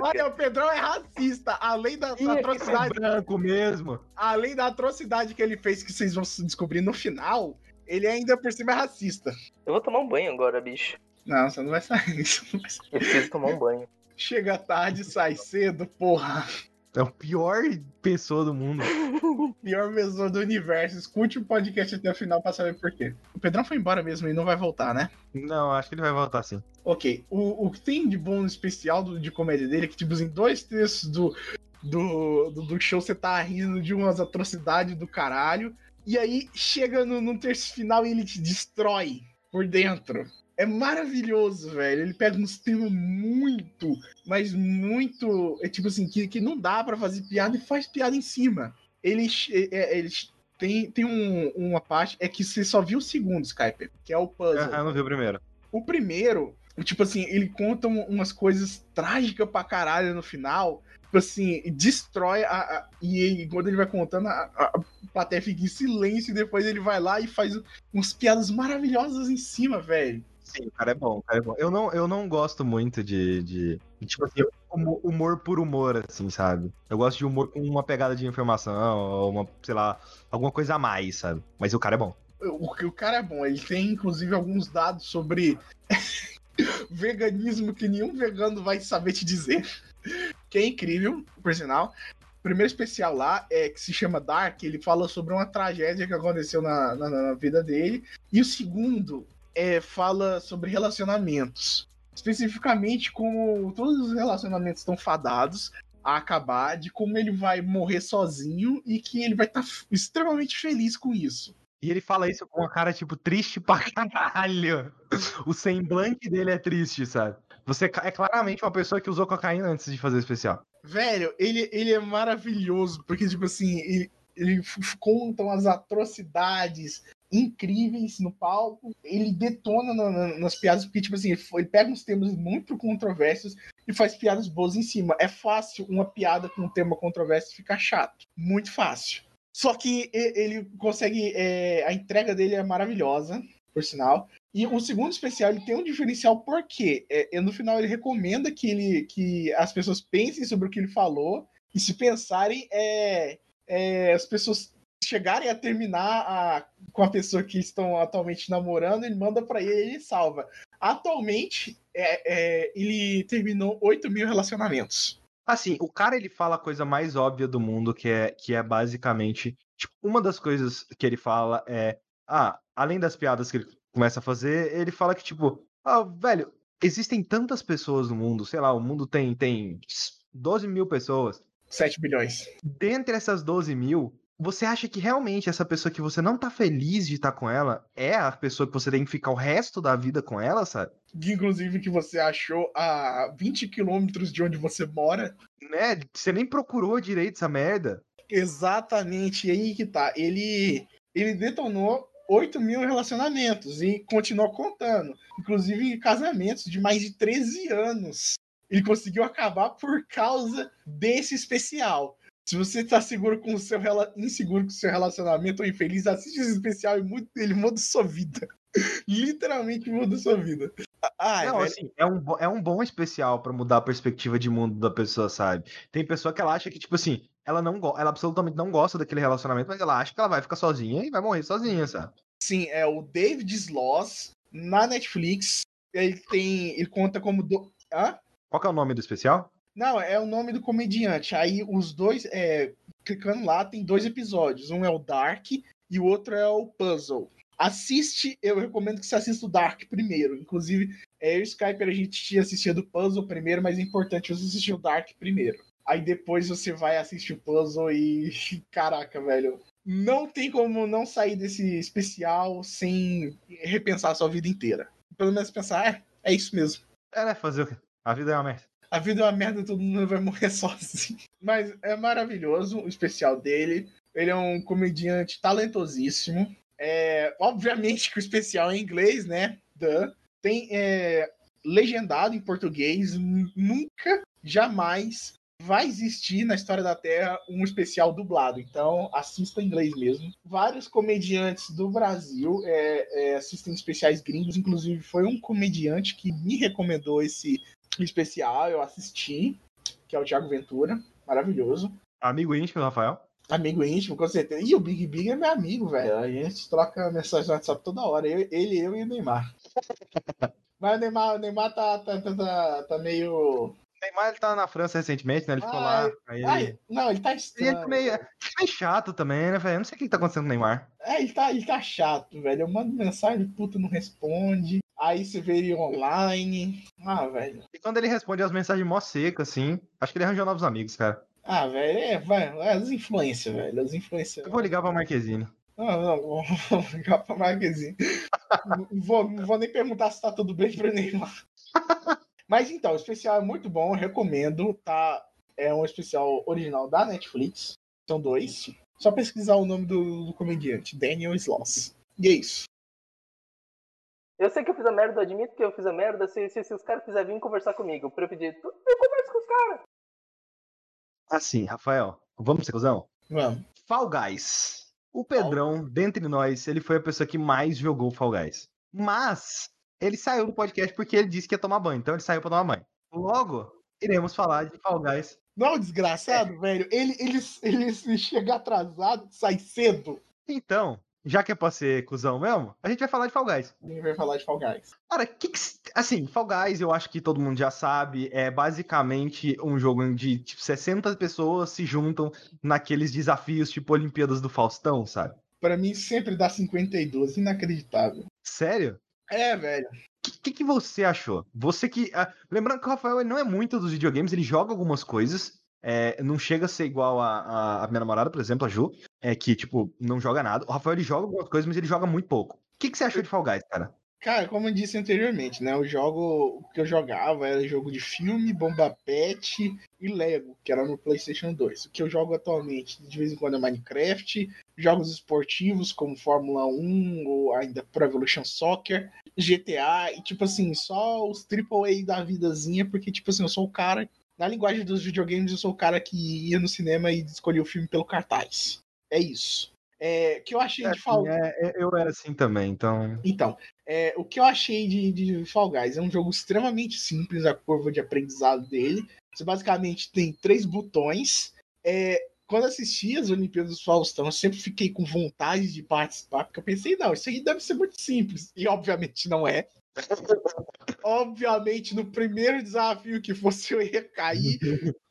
Olha, o Pedrão é racista. Além da, da Ih, é que é atrocidade, branco mesmo. além da atrocidade que ele fez, que vocês vão se descobrir no final, ele ainda por cima é racista. Eu vou tomar um banho agora, bicho. Não, você não vai sair. Não vai sair. Eu preciso tomar um banho. Chega tarde, sai cedo, porra. É o pior pessoa do mundo. Pior pessoa do universo. Escute o podcast até o final pra saber por quê. O Pedrão foi embora mesmo e não vai voltar, né? Não, acho que ele vai voltar sim. Ok. O, o que tem de bom no especial do- de comédia dele é que, tipo, em dois terços do, do, do, do show você tá rindo de umas atrocidades do caralho. E aí chega no, no terço final e ele te destrói por dentro. É maravilhoso, velho. Ele pega uns temas muito, mas muito. É tipo assim, que, que não dá pra fazer piada e faz piada em cima. Ele, é, é, ele tem, tem um- uma parte. É que você só viu o segundo, Skype, que é o puzzle. Ah, eu não vi o primeiro. O primeiro, tipo assim, ele conta um- umas coisas trágicas pra caralho no final. Tipo assim, destrói a. a- e ele- quando ele vai contando, a, a plateia fica em silêncio e depois ele vai lá e faz umas piadas maravilhosas em cima, velho. Sim, o cara é bom, o cara é bom. Eu não, eu não gosto muito de, de, tipo assim, humor, humor por humor, assim, sabe? Eu gosto de humor com uma pegada de informação, ou uma, sei lá, alguma coisa a mais, sabe? Mas o cara é bom. O, o cara é bom, ele tem inclusive alguns dados sobre veganismo que nenhum vegano vai saber te dizer. Que é incrível, por sinal. O primeiro especial lá é que se chama Dark, ele fala sobre uma tragédia que aconteceu na, na, na vida dele. E o segundo é, fala sobre relacionamentos. Especificamente como todos os relacionamentos estão fadados a acabar, de como ele vai morrer sozinho e que ele vai estar extremamente feliz com isso. E ele fala isso com uma cara, tipo, triste pra caralho. O semblante dele é triste, sabe? Você é claramente uma pessoa que usou cocaína antes de fazer o especial. Velho, ele, ele é maravilhoso, porque, tipo assim, ele, ele conta umas atrocidades incríveis no palco, ele detona na- na- nas piadas, porque, tipo assim, ele, ele pega uns temas muito controversos e faz piadas boas em cima. É fácil uma piada com um tema controverso ficar chato. Muito fácil. Só que ele consegue. é, a entrega dele é maravilhosa, por sinal. E o segundo especial ele tem um diferencial porque é, é, no final ele recomenda que, ele, que as pessoas pensem sobre o que ele falou e se pensarem é, é, as pessoas chegarem a terminar a- com a pessoa que estão atualmente namorando, ele manda pra ele e ele salva. Atualmente, é, é, ele terminou 8 mil relacionamentos. Assim, o cara ele fala a coisa mais óbvia do mundo, que é, que é basicamente. Tipo, uma das coisas que ele fala é. Ah, além das piadas que ele começa a fazer, ele fala que, tipo, ah, velho, existem tantas pessoas no mundo, sei lá, o mundo tem, tem 12 mil pessoas. 7 bilhões. Dentre essas 12 mil, você acha que realmente essa pessoa que você não tá feliz de estar com ela é a pessoa que você tem que ficar o resto da vida com ela, sabe? Inclusive que você achou a 20 quilômetros de onde você mora. Né? Você nem procurou direito essa merda. Exatamente, e aí que tá. Ele, ele detonou 8 mil relacionamentos e continuou contando. Inclusive casamentos de mais de 13 anos. Ele conseguiu acabar por causa desse especial. Se você tá seguro com o seu inseguro com o seu relacionamento ou infeliz, assiste esse especial e ele muda sua vida. Literalmente muda sua vida. Ai, não, assim, é um, é um bom especial para mudar a perspectiva de mundo da pessoa, sabe? Tem pessoa que ela acha que, tipo assim, ela não ela absolutamente não gosta daquele relacionamento, mas ela acha que ela vai ficar sozinha e vai morrer sozinha, sabe? Sim, é o David Sloss na Netflix. Ele tem. Ele conta como. Do... Hã? Qual é o nome do especial? Não, é o nome do comediante. Aí os dois. É, clicando lá, tem dois episódios. Um é o Dark e o outro é o Puzzle. Assiste, eu recomendo que você assista o Dark primeiro. Inclusive, é, o Skype a gente tinha assistido o Puzzle primeiro, mas é importante você assistir o Dark primeiro. Aí depois você vai assistir o Puzzle e. Caraca, velho. Não tem como não sair desse especial sem repensar a sua vida inteira. Pelo menos pensar, é, é isso mesmo. É, né? Fazer o quê? A vida é uma merda. A vida é uma merda, todo mundo vai morrer sozinho. Mas é maravilhoso o especial dele. Ele é um comediante talentosíssimo. É, obviamente que o especial é em inglês, né? Duh. Tem é, legendado em português. Nunca, jamais vai existir na história da Terra um especial dublado. Então, assista em inglês mesmo. Vários comediantes do Brasil é, é, assistem especiais gringos. Inclusive, foi um comediante que me recomendou esse especial. Eu assisti, que é o Thiago Ventura. Maravilhoso. Amigo íntimo, Rafael. Amigo íntimo, com certeza. E o Big Big é meu amigo, velho. A gente troca mensagem no WhatsApp toda hora. Eu, ele, eu e o Neymar. Mas o Neymar, o Neymar tá, tá, tá, tá, tá meio. Neymar ele tá na França recentemente, né? Ele ficou lá. Aí ai, não, ele tá estranho. Ele é meio, meio chato também, né, velho? Eu não sei o que tá acontecendo com o Neymar. É, ele tá, ele tá chato, velho. Eu mando mensagem, puto não responde. Aí você vê ele online. Ah, velho. E quando ele responde as mensagens mó secas, assim, acho que ele arranjou novos amigos, cara. Ah, velho, é, vai, é as influências, velho. As influências. Eu vou ligar pra Marquezine. Não, não, vou ligar pra Marquezine. não, vou, não vou nem perguntar se tá tudo bem pro Neymar. Mas então, o especial é muito bom, recomendo, tá? É um especial original da Netflix. São dois. Só pesquisar o nome do, do comediante, Daniel Sloss. E é isso. Eu sei que eu fiz a merda, eu admito que eu fiz a merda. Se, se, se os caras quiserem vir conversar comigo pra eu pedir, eu converso com os caras. Assim, Rafael, vamos ser cuzão? Vamos. Fall Guys. O Pedrão, Fall. dentre nós, ele foi a pessoa que mais jogou Fall Guys. Mas ele saiu do podcast porque ele disse que ia tomar banho. Então ele saiu pra tomar banho. Logo, iremos falar de Fall Guys. Não, desgraçado, é. velho. Ele, ele, ele chega atrasado, sai cedo. Então, já que é pra ser cuzão mesmo, a gente vai falar de Fall Guys. A gente vai falar de Fall Guys. Cara, que, que assim, Fall Guys eu acho que todo mundo já sabe, é basicamente um jogo onde tipo, 60 pessoas se juntam naqueles desafios tipo Olimpíadas do Faustão, sabe? Para mim sempre dá 52, inacreditável. Sério? É, velho. O que, que, que, você achou? Você que. Uh, lembrando que o Rafael não é muito dos videogames, ele joga algumas coisas, é, não chega a ser igual a, a, a, minha namorada, por exemplo, a Ju, é, que, tipo, não joga nada. O Rafael, ele joga algumas coisas, mas ele joga muito pouco. O que, que você achou de Fall Guys, cara? Cara, como eu disse anteriormente, né? O jogo que eu jogava era jogo de filme, bomba pet e Lego, que era no PlayStation 2. O que eu jogo atualmente, de vez em quando, é Minecraft, jogos esportivos como Fórmula 1 ou ainda Pro Evolution Soccer, GTA e, tipo assim, só os AAA da vidazinha, porque, tipo assim, eu sou o cara na linguagem dos videogames, eu sou o cara que ia no cinema e escolhia o filme pelo cartaz. É isso. É, que eu achei é, de Fall é, é, eu era assim também, então. Então, é, o que eu achei de, de Fall Guys é um jogo extremamente simples, a curva de aprendizado dele. Você basicamente tem três botões. É, quando assisti as Olimpíadas do Faustão, eu sempre fiquei com vontade de participar, porque eu pensei, não, isso aí deve ser muito simples. E obviamente não é. Obviamente, no primeiro desafio que fosse, eu ia cair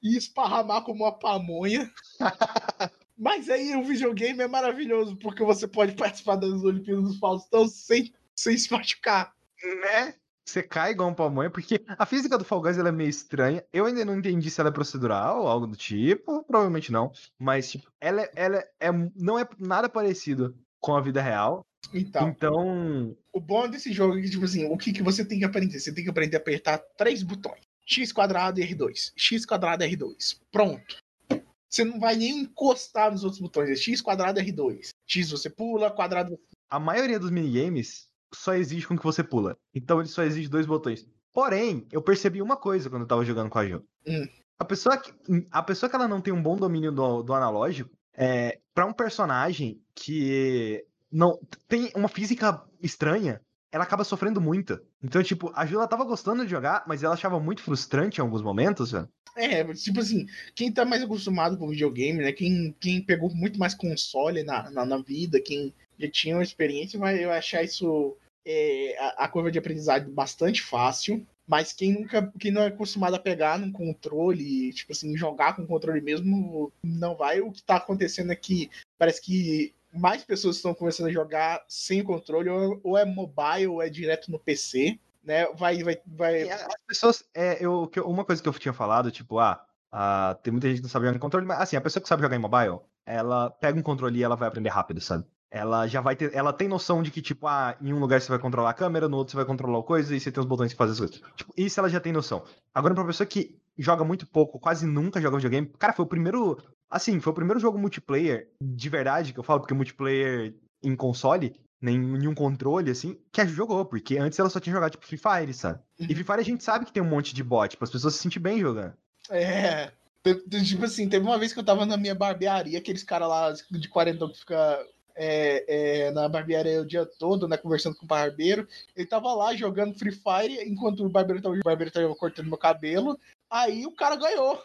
e esparramar como uma pamonha. Mas aí o videogame é maravilhoso, porque você pode participar das Olimpíadas do Faustão sem, sem se machucar. Né? Você cai igual um pamonha, porque a física do Fall Guys ela é meio estranha. Eu ainda não entendi se ela é procedural ou algo do tipo, provavelmente não. Mas, tipo, ela, é, ela é, não é nada parecido com a vida real. Então, Então, o bom desse jogo é que, tipo assim, o que, que você tem que aprender? Você tem que aprender a apertar três botões. X quadrado e R2. X quadrado e R2. Pronto. Você não vai nem encostar nos outros botões. É X quadrado e R2. X você pula, quadrado a maioria dos minigames só exige com que você pula. Então ele só exige dois botões. Porém, eu percebi uma coisa quando eu tava jogando com a Jo. Hum. A pessoa que, a pessoa que ela não tem um bom domínio do, do analógico, é, para um personagem que não tem uma física estranha, ela acaba sofrendo muito. Então, tipo, a Ju ela tava gostando de jogar, mas ela achava muito frustrante em alguns momentos, velho. É, tipo assim, quem tá mais acostumado com videogame, né? Quem, quem pegou muito mais console na, na, na vida, quem já tinha uma experiência, vai eu achar isso é, a, a, curva de aprendizado bastante fácil. Mas quem nunca, quem não é acostumado a pegar num controle, tipo assim, jogar com controle mesmo, não vai. O que tá acontecendo é que parece que mais pessoas estão começando a jogar sem controle, ou, ou é mobile, ou é direto no PC, né? Vai, vai, vai. As pessoas, é, eu, uma coisa que eu tinha falado, tipo, ah, ah, tem muita gente que não sabe jogar em controle, mas assim, a pessoa que sabe jogar em mobile, ela pega um controle e ela vai aprender rápido, sabe? Ela já vai ter. Ela tem noção de que, tipo, ah, em um lugar você vai controlar a câmera, no outro você vai controlar coisa, e você tem os botões que fazem as coisas. Tipo, isso ela já tem noção. Agora, pra pessoa que joga muito pouco, quase nunca joga videogame, cara, foi o primeiro. Assim, foi o primeiro jogo multiplayer de verdade que eu falo, porque multiplayer em console, nem nenhum controle, assim, que a jogou, porque antes ela só tinha jogado, tipo, Free Fire, sabe? E Free Fire a gente sabe que tem um monte de bot, para as pessoas se sentirem bem jogando. É. Tipo assim, teve uma vez que eu tava na minha barbearia, aqueles caras lá de 40 que fica é, é, na barbearia o dia todo, né, conversando com o barbeiro. Ele tava lá jogando Free Fire, enquanto o barbeiro tava, o barbeiro tava cortando meu cabelo. Aí o cara ganhou.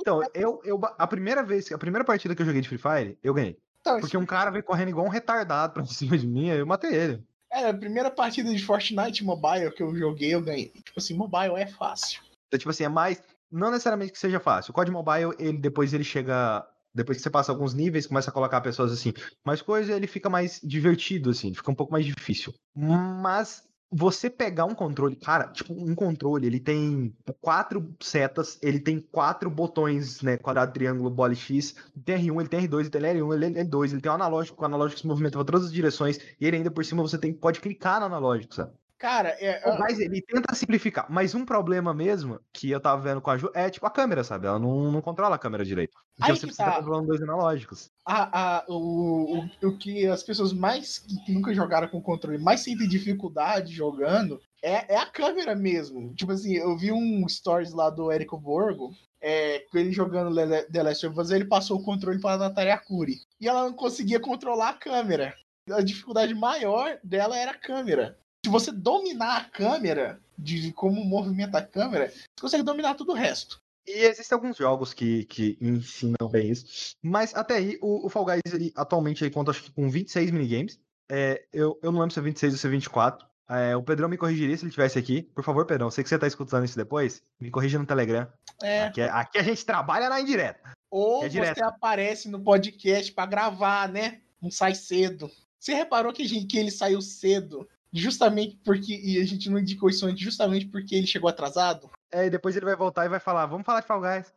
Então, eu, eu a primeira vez, a primeira partida que eu joguei de Free Fire, eu ganhei. Então, porque um cara veio correndo igual um retardado pra cima de mim, aí eu matei ele. É, a primeira partida de Fortnite Mobile que eu joguei, eu ganhei. Tipo assim, mobile é fácil. Então, tipo assim, é mais. Não necessariamente que seja fácil. O COD Mobile, ele depois ele chega depois que você passa alguns níveis, começa a colocar pessoas assim, mais coisa, ele fica mais divertido, assim, fica um pouco mais difícil. Mas você pegar um controle, cara, tipo, um controle, ele tem quatro setas, ele tem quatro botões, né, quadrado, triângulo, bola X, tem R1, ele tem R2, ele tem L1, ele tem L2, ele tem o analógico, o analógico se movimenta para todas as direções, e ele ainda por cima você tem, pode clicar no analógico, sabe? Cara, é. Mas ele tenta simplificar. Mas um problema mesmo que eu tava vendo com a Ju é tipo a câmera, sabe? Ela não, não controla a câmera direito. Porque Aí você precisa tá. controlando dois analógicos. A, a, o, o, o que as pessoas mais que nunca jogaram com controle mais sentem dificuldade jogando é, é a câmera mesmo. Tipo assim, eu vi um stories lá do Érico Borgo. É, ele jogando The Last of Us, ele passou o controle para a Natalia Arcuri. E ela não conseguia controlar a câmera. A dificuldade maior dela era a câmera se você dominar a câmera, de como movimenta a câmera, você consegue dominar todo o resto. E existem alguns jogos que, que ensinam bem isso. Mas até aí, o, o Fall Guys, ele, atualmente, ele conta acho que com 26 minigames. É, eu, eu não lembro se é 26 ou se é 24. É, o Pedrão me corrigiria se ele estivesse aqui. Por favor, Pedrão, sei que você está escutando isso depois. Me corrija no Telegram. É. Aqui, aqui a gente trabalha na indireta. Ou é você aparece no podcast para gravar, né? Não sai cedo. Você reparou que, gente, que ele saiu cedo justamente porque. E a gente não indicou isso antes, justamente porque ele chegou atrasado. É, e depois ele vai voltar e vai falar: vamos falar de Fall Guys.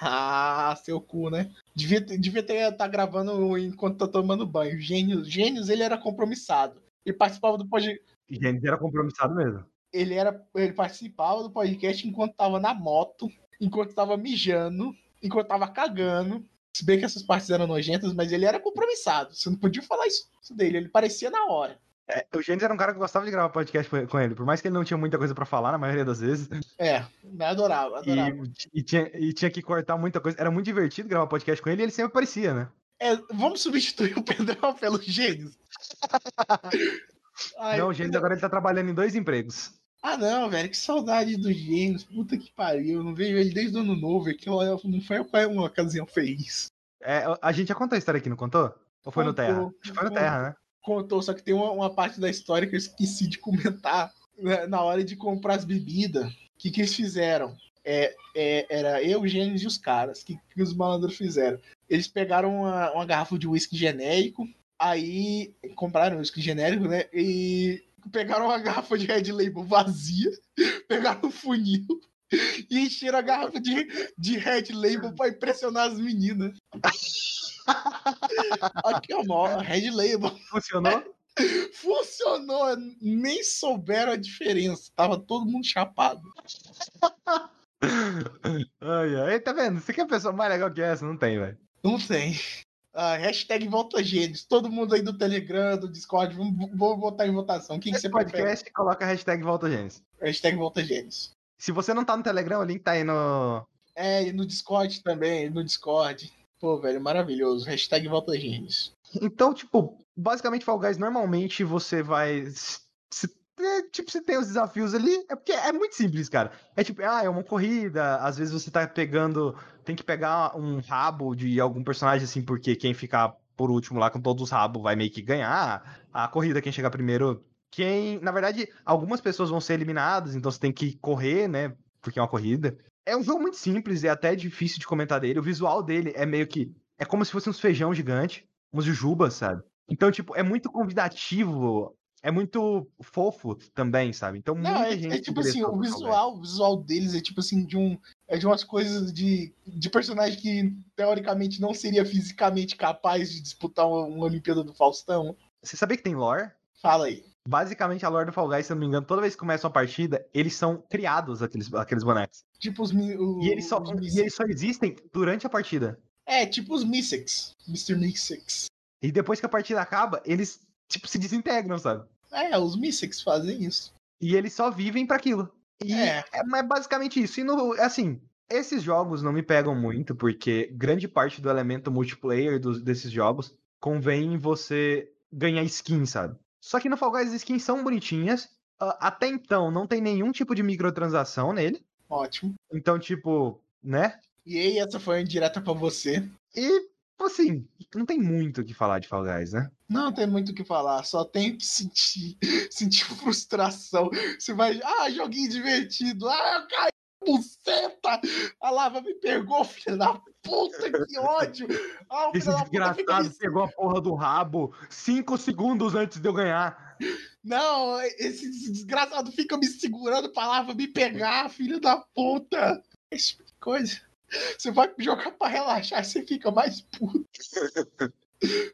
Ah, seu cu, né? Devia, devia ter estar tá gravando enquanto tá tomando banho. Gênios, Gênios, ele era compromissado. Ele participava do podcast. Gênios era compromissado mesmo. Ele, era, ele participava do podcast enquanto tava na moto, enquanto tava mijando, enquanto tava cagando. Se bem que essas partes eram nojentas, mas ele era compromissado. Você não podia falar isso dele. Ele parecia na hora. É, o Gênesis era um cara que gostava de gravar podcast com ele, por mais que ele não tinha muita coisa para falar na maioria das vezes. É, adorava, adorava. E, e, tinha, e tinha que cortar muita coisa. Era muito divertido gravar podcast com ele e ele sempre aparecia, né? É, vamos substituir o Pedrão pelo Gênesis. não, o Gênesis agora ele tá trabalhando em dois empregos. Ah, não, velho, que saudade do Gênesis. Puta que pariu. Eu não vejo ele desde o ano novo. Aquilo não foi uma ocasião feliz. É, a gente já contou a história aqui, não contou? Ou foi contou, no Terra? Acho que foi no Terra, né? Contou, só que tem uma, uma, parte da história que eu esqueci de comentar né, na hora de comprar as bebidas. O que, que eles fizeram? É, é, era eu, o Gênesis e os caras. O que, que os malandros fizeram? Eles pegaram uma, uma garrafa de uísque genérico, aí compraram uísque genérico, né? E pegaram uma garrafa de Red Label vazia, pegaram o funil e encheram a garrafa de, de Red Label pra impressionar as meninas. Aqui, ó, Red Label. Funcionou? Funcionou, nem souberam a diferença. Tava todo mundo chapado. ai, ai, tá vendo? Você quer pessoa mais legal que essa? Não tem, velho. Não tem. Ah, hashtag volta Gênesis. Todo mundo aí do Telegram, do Discord, vamos, vamos votar em votação. Quem que você podcast coloca a hashtag volta Gênesis. prefere? Hashtag volta Gênesis. Se você não tá no Telegram, o link tá aí no. É, e no Discord também, no Discord. Pô, velho, maravilhoso. Hashtag volta Gênesis. Então, tipo, basicamente Fall Guys, normalmente você vai. Se, é, tipo, você tem os desafios ali. É porque é muito simples, cara. É tipo, ah, é uma corrida. Às vezes você tá pegando. Tem que pegar um rabo de algum personagem, assim, porque quem ficar por último lá com todos os rabos vai meio que ganhar. A corrida, quem chegar primeiro. Quem. Na verdade, algumas pessoas vão ser eliminadas, então você tem que correr, né? Porque é uma corrida. É um jogo muito simples, é até difícil de comentar dele. O visual dele é meio que. É como se fosse uns feijão gigante, uns jujubas, sabe? Então, tipo, é muito convidativo, é muito fofo também, sabe? Então, Não, muita é, gente é tipo assim, o visual, o visual deles é tipo assim, de um. É de umas coisas de, de personagem que teoricamente não seria fisicamente capaz de disputar uma, uma Olimpíada do Faustão. Você sabia que tem lore? Fala aí. Basicamente, a lore do Fall Guys, se eu não me engano, toda vez que começa uma partida, eles são criados, aqueles, aqueles bonecos. Tipo os. o- E eles, só, os e eles só existem durante a partida. É, tipo os Mystics. Mr. Mystics. E depois que a partida acaba, eles, tipo, se desintegram, sabe? É, os Mystics fazem isso. E eles só vivem pra aquilo. E É. é, é basicamente isso. E no, assim, esses jogos não me pegam muito, porque grande parte do elemento multiplayer dos, desses jogos convém em você ganhar skin, sabe? Só que no Fall Guys as skins são bonitinhas. Ah, até então, não tem nenhum tipo de microtransação nele. Ótimo. Então, tipo, né? E aí, essa foi uma indireta pra você. E, assim, não tem muito o que falar de Fall Guys, né? Não tem muito o que falar, só tenho que sentir, sentir frustração. Você vai, ah, joguinho divertido, ah, eu caí, buceta, a lava me pegou, filha da puta, que ódio. Ah, o Esse filho desgraçado pegou a porra do rabo cinco segundos antes de eu ganhar. Não, esse desgraçado fica me segurando pra lava me pegar, filha da puta. Esse tipo de coisa. Você vai jogar pra relaxar, você fica mais puto.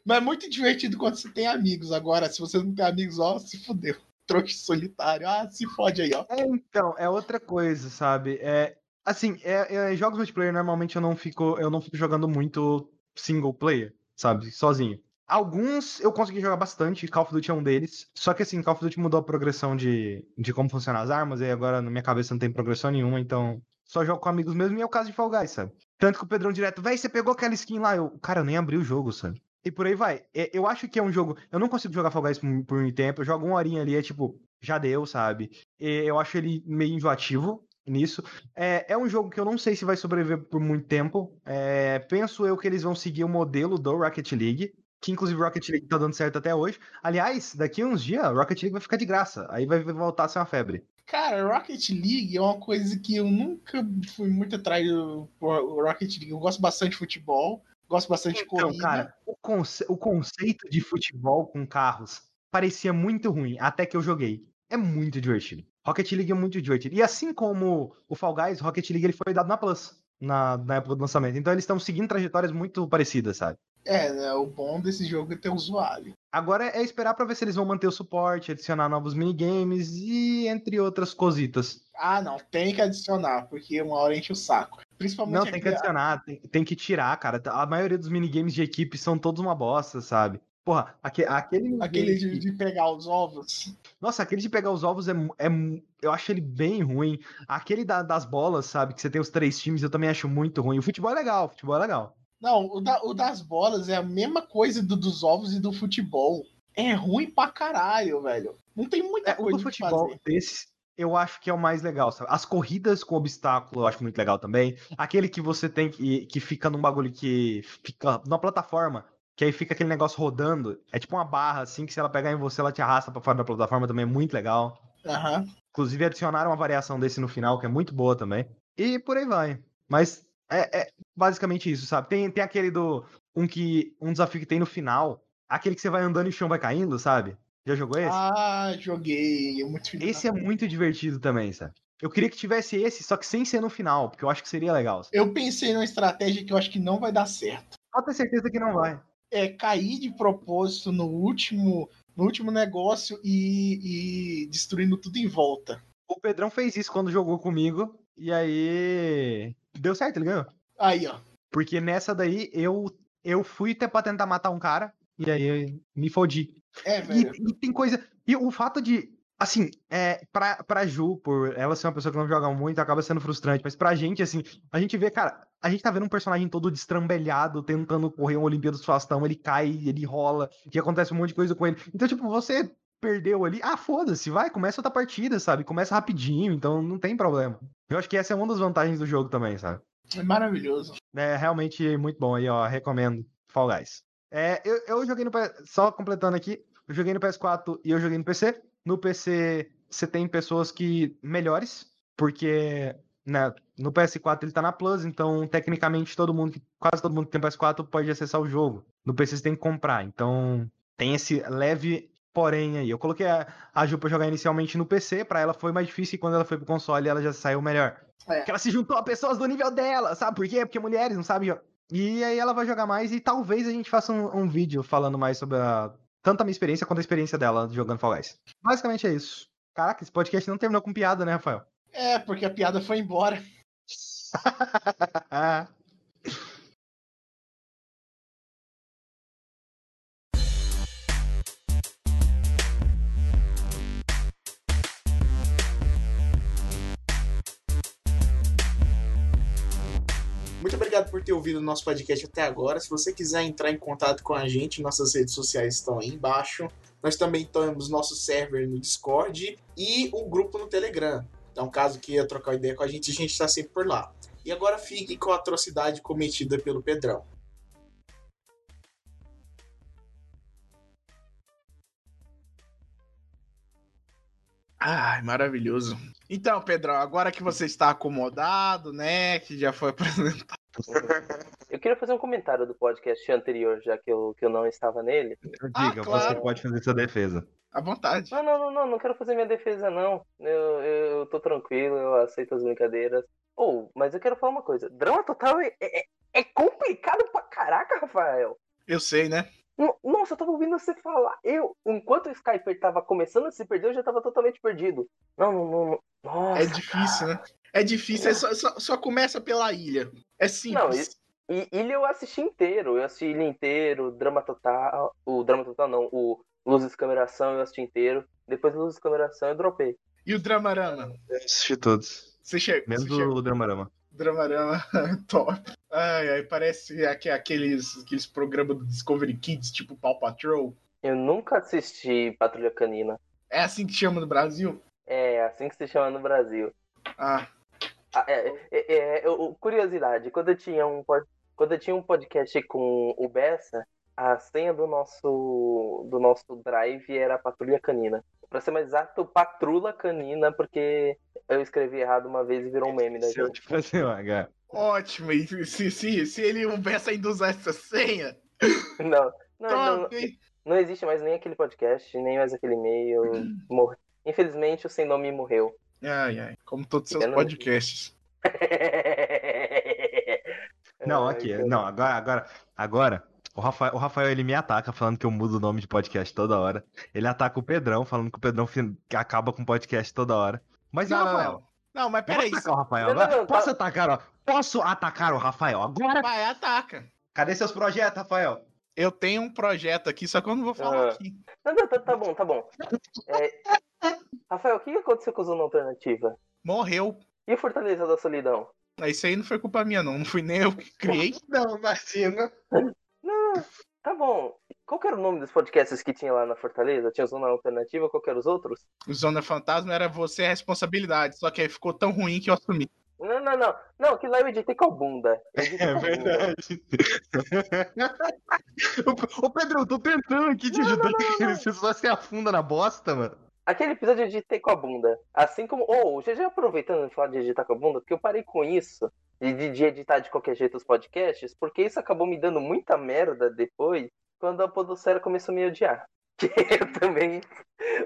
Mas é muito divertido quando você tem amigos. Agora, se você não tem amigos, ó, se fudeu. Trouxa solitário. Ah, se fode aí, ó. É, então, é outra coisa, sabe? É, assim, é, é, jogos multiplayer normalmente eu não fico, eu não fico jogando muito single player, sabe? Sozinho. Alguns eu consegui jogar bastante, Call of Duty é um deles. Só que assim, Call of Duty mudou a progressão de, de como funcionam as armas, e agora na minha cabeça não tem progressão nenhuma, então só jogo com amigos mesmo, e é o caso de Fall Guys, sabe? Tanto que o Pedrão direto, véi, você pegou aquela skin lá, eu, cara, eu nem abri o jogo, sabe? E por aí vai. É, Eu acho que é um jogo. Eu não consigo jogar Fall Guys por, muito tempo. Eu jogo uma horinha ali, é tipo, já deu, sabe? Eu acho ele meio enjoativo nisso. É, é um jogo que eu não sei se vai sobreviver por muito tempo. É, penso eu que eles vão seguir o modelo do Rocket League. Que inclusive o Rocket League tá dando certo até hoje. Aliás, daqui a uns dias, Rocket League vai ficar de graça. Aí vai voltar a ser uma febre. Cara, Rocket League é uma coisa que eu nunca fui muito atrás do Rocket League. Eu gosto bastante de futebol, gosto bastante de Então, corrida. cara, o, conce- o conceito de futebol com carros parecia muito ruim, até que eu joguei. É muito divertido. Rocket League é muito divertido. E assim como o Fall Guys, Rocket League ele foi dado na Plus, na, na época do lançamento. Então eles estão seguindo trajetórias muito parecidas, sabe? É, né, o bom desse jogo é ter usuário. Agora é esperar pra ver se eles vão manter o suporte, adicionar novos minigames e entre outras cositas. Ah, não, tem que adicionar, porque uma hora enche o saco. Principalmente Não, tem que aquele- adicionar, tem, tem que tirar, cara. A maioria dos minigames de equipe são todos uma bosta, sabe? Porra, aque- aquele minigame aquele de, de pegar os ovos. Nossa, aquele de pegar os ovos é, é eu acho ele bem ruim. Aquele da- das bolas, sabe? Que você tem os três times, eu também acho muito ruim. O futebol é legal, o futebol é legal. Não, o, da- o das bolas é a mesma coisa do dos ovos e do futebol. É ruim pra caralho, velho. Não tem muita É, o coisa do pra futebol fazer. Eu acho que é o mais legal, sabe? As corridas com obstáculo eu acho muito legal também. Aquele que você tem que, que fica num bagulho que fica numa plataforma, que aí fica aquele negócio rodando. É tipo uma barra, assim, que se ela pegar em você, ela te arrasta pra fora da plataforma também, é muito legal. Aham. Inclusive adicionaram uma variação desse no final, que é muito boa também. E por aí vai. Mas é, é basicamente isso, sabe? Tem, tem aquele do. Um que. Um desafio que tem no final. Aquele que você vai andando e o chão vai caindo, sabe? Já jogou esse? Ah, joguei. É muito esse é muito divertido também, sabe? Eu queria que tivesse esse, só que sem ser no final, porque eu acho que seria legal. Eu pensei numa estratégia que eu acho que não vai dar certo. Pode ter certeza que não vai. É cair de propósito no último, no último negócio e, e destruindo tudo em volta. O Pedrão fez isso quando jogou comigo, e aí. Deu certo, ele ganhou. Aí, ó. Porque nessa daí eu, eu fui até pra tentar matar um cara, e aí eu me fodi. É, E, velho. e tem coisa. E o fato de. Assim, é, pra, pra Ju, por ela ser uma pessoa que não joga muito, acaba sendo frustrante. Mas pra gente, assim, a gente vê, cara, a gente tá vendo um personagem todo destrambelhado, tentando correr uma Olimpíada do Faustão, ele cai, ele rola, e acontece um monte de coisa com ele. Então, tipo, você perdeu ali, ah, foda-se, vai, começa outra partida, sabe? Começa rapidinho, então não tem problema. Eu acho que essa é uma das vantagens do jogo também, sabe? É maravilhoso. É realmente muito bom aí, ó. Recomendo. Fall Guys. É, eu, eu joguei no. Só completando aqui, eu joguei no PS4 e eu joguei no PC. No PC você tem pessoas que melhores, porque né, no PS4 ele tá na Plus, então tecnicamente todo mundo, quase todo mundo que tem PS4 pode acessar o jogo. No PC você tem que comprar, então tem esse leve porém aí. Eu coloquei a, a Ju pra jogar inicialmente no PC, pra ela foi mais difícil e quando ela foi pro console ela já saiu melhor. É. Porque ela se juntou a pessoas do nível dela, sabe por quê? Porque mulheres não sabem. E aí ela vai jogar mais e talvez a gente faça um, um vídeo falando mais sobre a, tanto a minha experiência quanto a experiência dela jogando Fall Guys. Basicamente é isso. Caraca, esse podcast não terminou com piada, né, Rafael? É, porque a piada foi embora. Muito obrigado por ter ouvido o nosso podcast até agora. Se você quiser entrar em contato com a gente, nossas redes sociais estão aí embaixo. Nós também temos nosso server no Discord e o grupo no Telegram. Então, caso queira trocar ideia com a gente, a gente está sempre por lá. E agora fique com a atrocidade cometida pelo Pedrão. Ai, maravilhoso. Então, Pedrão, agora que você está acomodado, né? Que já foi apresentado. Eu queria fazer um comentário do podcast anterior, já que eu, que eu não estava nele. Ah, Diga, claro. você pode fazer sua defesa. À vontade. Não, não, não, não, não quero fazer minha defesa, não. Eu, eu tô tranquilo, eu aceito as brincadeiras. Ou, mas eu quero falar uma coisa. Drama Total é, é, é complicado pra caraca, Rafael. Eu sei, né? No- Nossa, eu tava ouvindo você falar. Eu, enquanto o Skyper tava começando a se perder, eu já tava totalmente perdido. Não, não, não. não. Nossa, É difícil, né? É difícil, é só, só, só começa pela ilha. É simples. E Ilha eu assisti inteiro. Eu assisti Ilha inteiro, Drama Total. O Drama Total não, o Luzes Cameração eu assisti inteiro. Depois do Luzes Cameração eu dropei. E o Dramarama? Eu assisti todos. Você chega. Menos você chega- o Dramarama. Dramarama top. Ai, ai, parece aque- aqueles, aqueles programas do Discovery Kids, tipo Paw Patrol. Eu nunca assisti Patrulha Canina. É assim que chama no Brasil? É assim que se chama no Brasil. Ah, Ah, é, é, é, eu- curiosidade, quando eu tinha um quando eu tinha um podcast com o Bessa, a senha do nosso do nosso drive era Patrulha Canina. Pra ser mais exato, Patrulha Canina, porque eu escrevi errado uma vez e virou um meme da eu gente. tivesse um H. ótimo. E se, se, se ele houvesse ainda usar essa senha, Não, não, não, não existe mais nem aquele podcast, nem mais aquele e-mail. Morre. Infelizmente, o sem nome morreu. Ai, ai. Como todos os seus podcasts. Não, aqui. Não, agora, agora, agora. O Rafael, o Rafael, ele me ataca falando que eu mudo o nome de podcast toda hora. Ele ataca o Pedrão, falando que o Pedrão acaba com o podcast toda hora. Mas e o Não, não, Rafael? não. Mas Posso peraí. atacar o Rafael Não, não, tá- Posso atacar, ó? Posso atacar o Rafael agora? Vai, ataca. Cadê seus projetos, Rafael? Eu tenho um projeto aqui, só que eu não vou falar Ah. aqui. Não, não, tá, tá bom, tá bom. É, Rafael, o que aconteceu com o Zona Alternativa? Morreu. E o Fortaleza da Solidão? Isso aí não foi culpa minha, não. Não fui nem eu que criei. Não, imagina. Não, tá bom. Qual que era o nome dos podcasts que tinha lá na Fortaleza? Tinha Zona Alternativa, qual que eram os outros? Zona Fantasma era você a responsabilidade. Só que aí ficou tão ruim que eu assumi. Não, não, não. Não, aquilo lá eu editei com a bunda. É verdade. ô, Pedro, eu tô tentando aqui te ajudar. Você só se afunda na bosta, mano. Aquele episódio eu editei com a bunda. Assim como. Ou, já já aproveitando de falar de editar com a bunda, porque eu parei com isso, de, de- editar de qualquer jeito os podcasts, porque isso acabou me dando muita merda depois, quando a Podocera começou a me odiar. Que eu também.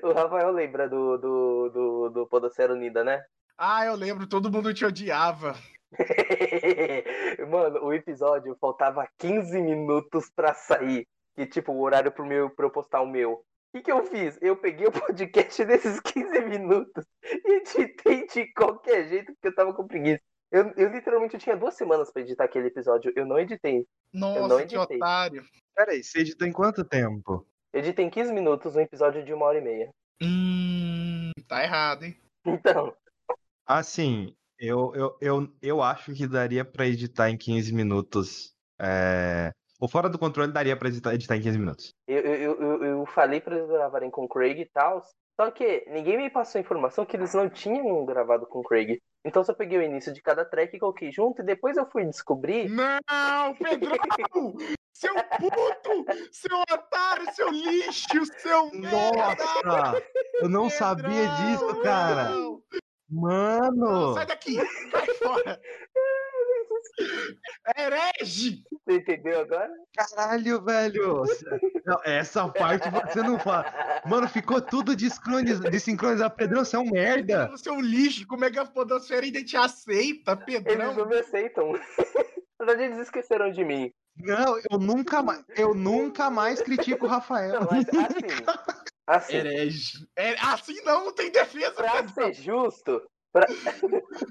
O Rafael lembra do, do, do, do Podocera Unida, né? Ah, eu lembro, todo mundo te odiava. Mano, o episódio faltava 15 minutos pra sair. E, tipo, o horário pro meu, pra eu postar o meu. O que, que eu fiz? Eu peguei o podcast desses 15 minutos e editei de qualquer jeito, porque eu tava com preguiça. Eu, eu literalmente eu tinha duas semanas pra editar aquele episódio. Eu não editei. Nossa, não que editei. otário. Peraí, você editou em quanto tempo? Eu editei em 15 minutos um episódio de uma hora e meia. Hum, tá errado, hein? Então, Assim, eu, eu, eu, eu acho que daria pra editar em 15 minutos. É... O Fora do Controle daria pra editar, editar em 15 minutos. eu, eu, eu, eu falei pra eles gravarem com o Craig e tal. Só que ninguém me passou a informação que eles não tinham gravado com o Craig. Então eu só peguei o início de cada track e coloquei junto. E depois eu fui descobrir. Não, Pedrão! seu puto! Seu otário, seu lixo, seu merda! Nossa! Eu não sabia disso, cara! Não, Mano! sai daqui! Sai fora! Herege! Você entendeu agora? Caralho, velho! Não, essa parte você não fala. Mano, ficou tudo desincronizado. desincronizado. Pedrão, você é um merda! Você é um lixo! Como é que a podosfera ainda te aceita, Eles Pedrão? não me aceitam. Na verdade, eles esqueceram de mim. Não, eu nunca mais, eu nunca mais critico o Rafael. Não, mas assim. Assim, Herege. É, assim não, não tem defesa, pra ser justo. Pra...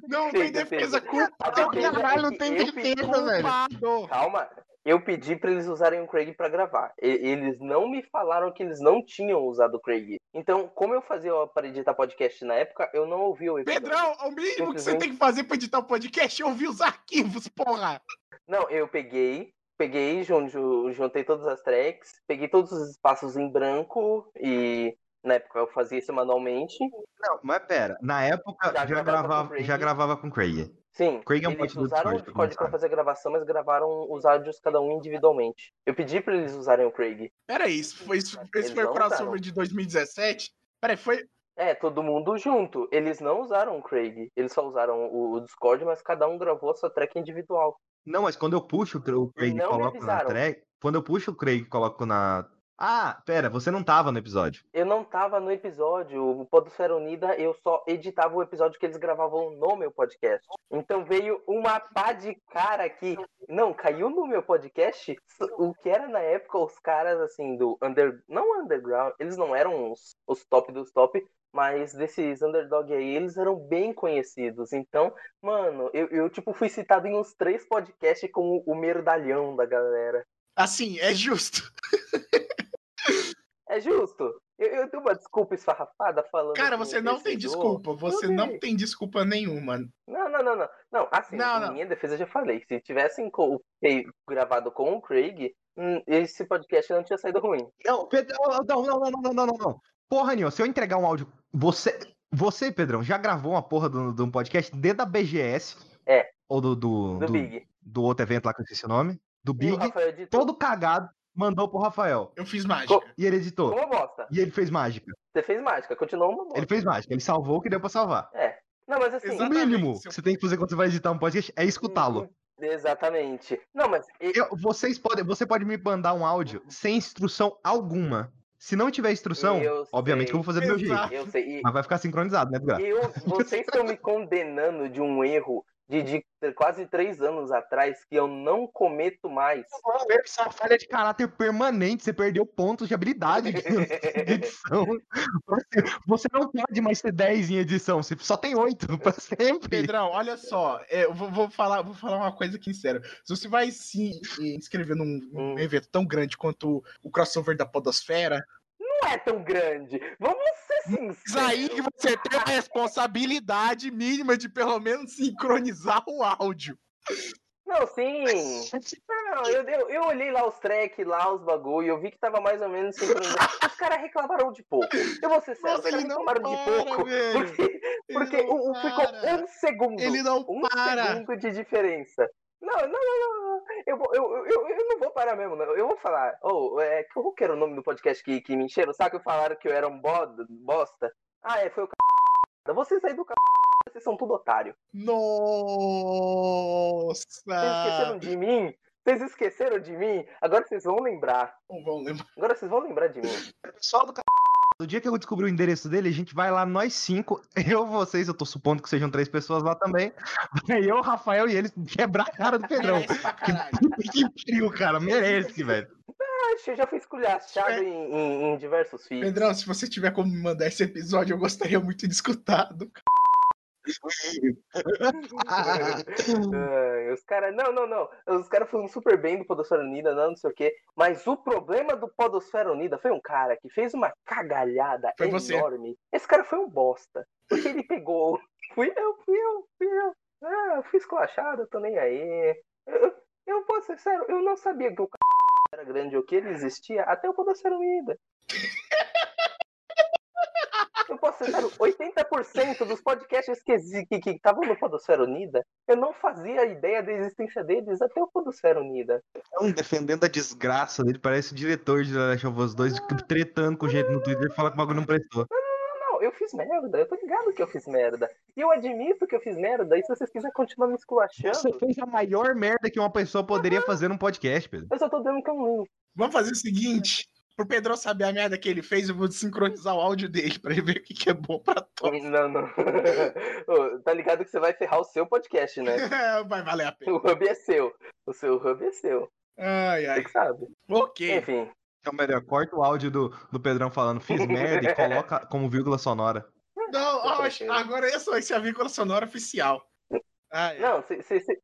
Não Tem tem defesa, defesa. culpa. A defesa Caralho, é não tem defesa, velho. Calma. Eu pedi pra eles usarem o Craig pra gravar. E- Eles não me falaram que eles não tinham usado o Craig. Então, como eu fazia para editar podcast na época, eu não ouvi o episódio. Pedrão, o mínimo que você tem que fazer pra editar o podcast é ouvir os arquivos, porra! Não, eu peguei, peguei, jun- ju- juntei todas as tracks, peguei todos os espaços em branco e na época eu fazia isso manualmente. Não, mas pera, na época Já já, gravava com o gravava, Craig. já gravava com o Craig. Sim, Craig é um eles usaram o Discord pra fazer a gravação, mas gravaram os áudios cada um individualmente. Eu pedi pra eles usarem o Craig. Peraí, isso foi, isso, esse foi o crossover usaram. de 2017? Peraí, foi. É, todo mundo junto. Eles não usaram o Craig. Eles só usaram o, o Discord, mas cada um gravou a sua track individual. Não, mas quando eu puxo o Cra- o Craig e coloco na track. Quando eu puxo o Craig e coloco na. Ah, pera, você não tava no episódio. Eu não tava no episódio. O Podosfera Unida, eu só editava o episódio que eles gravavam no meu podcast. Então veio uma pá de cara aqui. Não, caiu no meu podcast o que era na época os caras, assim, do under... Não underground, eles não eram os, os top dos top, mas desses underdog aí, eles eram bem conhecidos. Então, mano, eu, eu tipo, fui citado em uns três podcasts como o merdalhão da galera. Assim, é justo. É justo. Eu, eu uma desculpa esfarrapada falando. Cara, você não tem desculpa. Você não, tem desculpa nenhuma. Não, não, não, não. Não, assim, não, não. minha defesa eu já falei. Se tivessem com, gravado com o Craig, hum, esse podcast não tinha saído ruim. Não, Pedro, não, não, não, não, não, não. Porra, Nil, se eu entregar um áudio. Você, você Pedrão, já gravou uma porra de um podcast dentro da BGS. É. Ou do. Do, do, do Big. Do outro evento lá que eu esqueci o nome. Do Big. Todo cagado mandou pro Rafael. Eu fiz mágica. E ele editou. Uma bosta. E ele fez mágica. Você fez mágica, continuou uma bosta. Ele fez mágica. Ele salvou o que deu pra salvar. Não, mas assim. O Exatamente, mínimo seu- que você tem que fazer quando você vai editar um podcast é escutá-lo. Exatamente. Não, mas. Eu- vocês podem, você pode me mandar um áudio sem instrução alguma. Se não tiver instrução, Eu obviamente sei. que eu vou fazer do meu jeito. Eu sei. e- Mas vai ficar sincronizado, né? Eu, vocês estão me condenando de um erro de, de quase três anos atrás que eu não cometo mais. Isso é uma falha de caráter permanente. Você perdeu pontos de habilidade de edição. Você, você não pode mais ter 10 em edição. Você só tem 8 pra sempre. Pedrão, olha só, é, eu vou, vou falar, vou falar uma coisa aqui sério. Se você vai se inscrever num, num Hum. evento tão grande quanto o crossover da Podosfera, Não é tão grande. Vamos. Mas aí que você tem a responsabilidade mínima de pelo menos sincronizar o áudio. Não, sim. Não, eu, eu, eu olhei lá os track, lá os bagulho, eu vi que tava mais ou menos sincronizado. Os caras reclamaram de pouco. Eu vou ser sério, Nossa, os caras reclamaram de para, pouco. velho. Porque, porque o, ficou um segundo. Ele não um para. segundo de diferença. Não, não, não, não. Eu, vou- eu, eu, eu, não vou parar mesmo, não. Eu vou falar. Oh, é, qual que era o nome do podcast que, que me encheram? Sabe que falaram que eu era um bosta? Ah, é, foi o c... Vocês aí do c... Vocês são tudo otário. Vocês Nossa! esqueceram de mim? Vocês esqueceram de mim? Agora vocês vão lembrar. Não vão lembrar. Agora vocês vão lembrar de mim. Pessoal do c... No dia que eu descobrir o endereço dele, a gente vai lá, nós cinco, eu, vocês, eu tô supondo que sejam três pessoas lá também. Eu, Rafael e eles quebrar a cara do Pedrão. Caralho. Que frio, cara, merece, velho. Que eu já fui esculhachado em, em- em diversos filmes. Pedrão, se você tiver como me mandar esse episódio, eu gostaria muito de escutado. Ai, os caras. Não, não, não. Os caras foram super bem do Podosfera Unida, não, não sei o quê. Mas o problema do Podosfera Unida foi um cara que fez uma cagalhada Foi você. enorme. Esse cara foi um bosta. Porque ele pegou. Fui eu, fui eu, fui eu. Ah, eu fui esculachado, tô nem aí. Eu, eu, vou ser sério, eu não sabia que o cara era grande ou que ele existia até o Podosfera Unida. Eu posso ser sério, 80% dos podcasts que exi- que que estavam no Podosfera Unida, eu não fazia ideia da existência deles até o Podosfera Unida. Então, defendendo a desgraça dele, parece o diretor de The Last of Us 2 tretando com gente no Twitter e fala que o bagulho não prestou. Não, não, eu fiz merda, eu tô ligado que eu fiz merda. E eu admito que eu fiz merda, e se vocês quiserem continuar me esculachando, Você fez a maior merda que uma pessoa poderia fazer num podcast, Pedro. eu só tô dando que é um link. Vamos fazer o seguinte. Pro Pedrão saber a merda que ele fez, eu vou sincronizar o áudio dele pra ele ver o que, que é bom pra todos. Não, não. Ô, tá ligado que você vai ferrar o seu podcast, né? Vai valer a pena. O hub é seu. O seu hub é seu. Ai, Você ai. que sabe. Ok. Enfim. Então, melhor, corta o áudio do, do Pedrão falando fiz merda e coloca como vírgula sonora. Não, ó, tranquilo. agora essa vai ser a vírgula sonora oficial. Ai, ai. Não, se, se, se-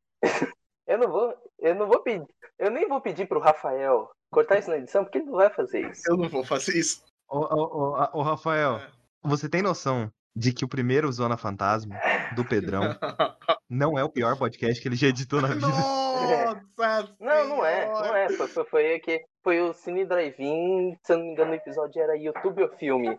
eu não vou. Eu não vou pedir. Eu nem vou pedir pro Rafael cortar isso na edição, porque ele não vai fazer isso. Eu não vou fazer isso. Ô, ô, ô, ô, Rafael, É. você tem noção de que o primeiro Zona Fantasma do Pedrão não é o pior podcast que ele já editou na vida? Nossa! Não, não é, não é. Foi, foi, foi, que, foi o Cine Drive-In, se eu não me engano, o episódio era YouTube ou filme.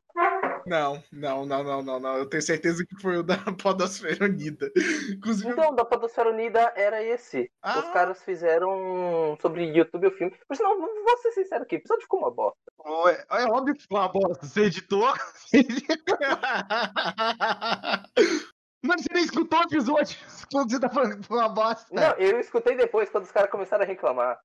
Não, não, não, não, não, não. Eu tenho certeza que foi o da Podosfera Unida. Inclusive, Então, da Podosfera Unida era esse. Ah. Os caras fizeram sobre YouTube ou filme. Por sinal, vou ser sincero aqui, o episódio ficou uma bosta. É, é óbvio que foi uma bosta. Você editou? Mas você nem escutou o episódio quando você tá falando que foi uma bosta. Não, eu escutei depois, quando os caras começaram a reclamar.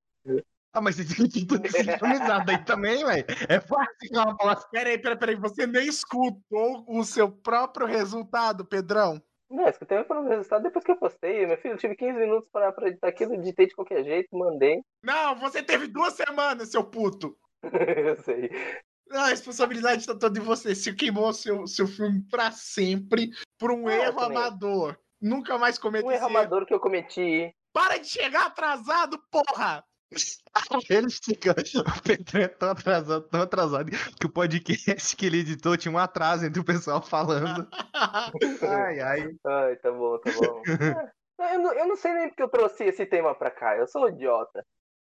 Ah, mas você tem que tudo sincronizado aí também, velho. É fácil que é uma bosta. peraí, peraí, peraí. Você nem escutou o seu próprio resultado, Pedrão? Não, eu escutei o próprio resultado depois que eu postei. Meu filho, eu tive 15 minutos pra, pra editar aquilo, editei de qualquer jeito, mandei. Não, você teve duas semanas, seu puto. eu sei. A responsabilidade tá toda em você. Você queimou seu, seu filme pra sempre por um eu erro também. amador. Nunca mais cometa Um erro. amador que eu cometi. Para de chegar atrasado, porra! Ele fica. O Pedro é tão atrasado, tão atrasado, que o podcast que ele editou tinha um atraso entre o pessoal falando. Ai, ai. Ai, tá bom, tá bom. É, eu, não, eu não sei nem porque eu trouxe esse tema pra cá. Eu sou idiota.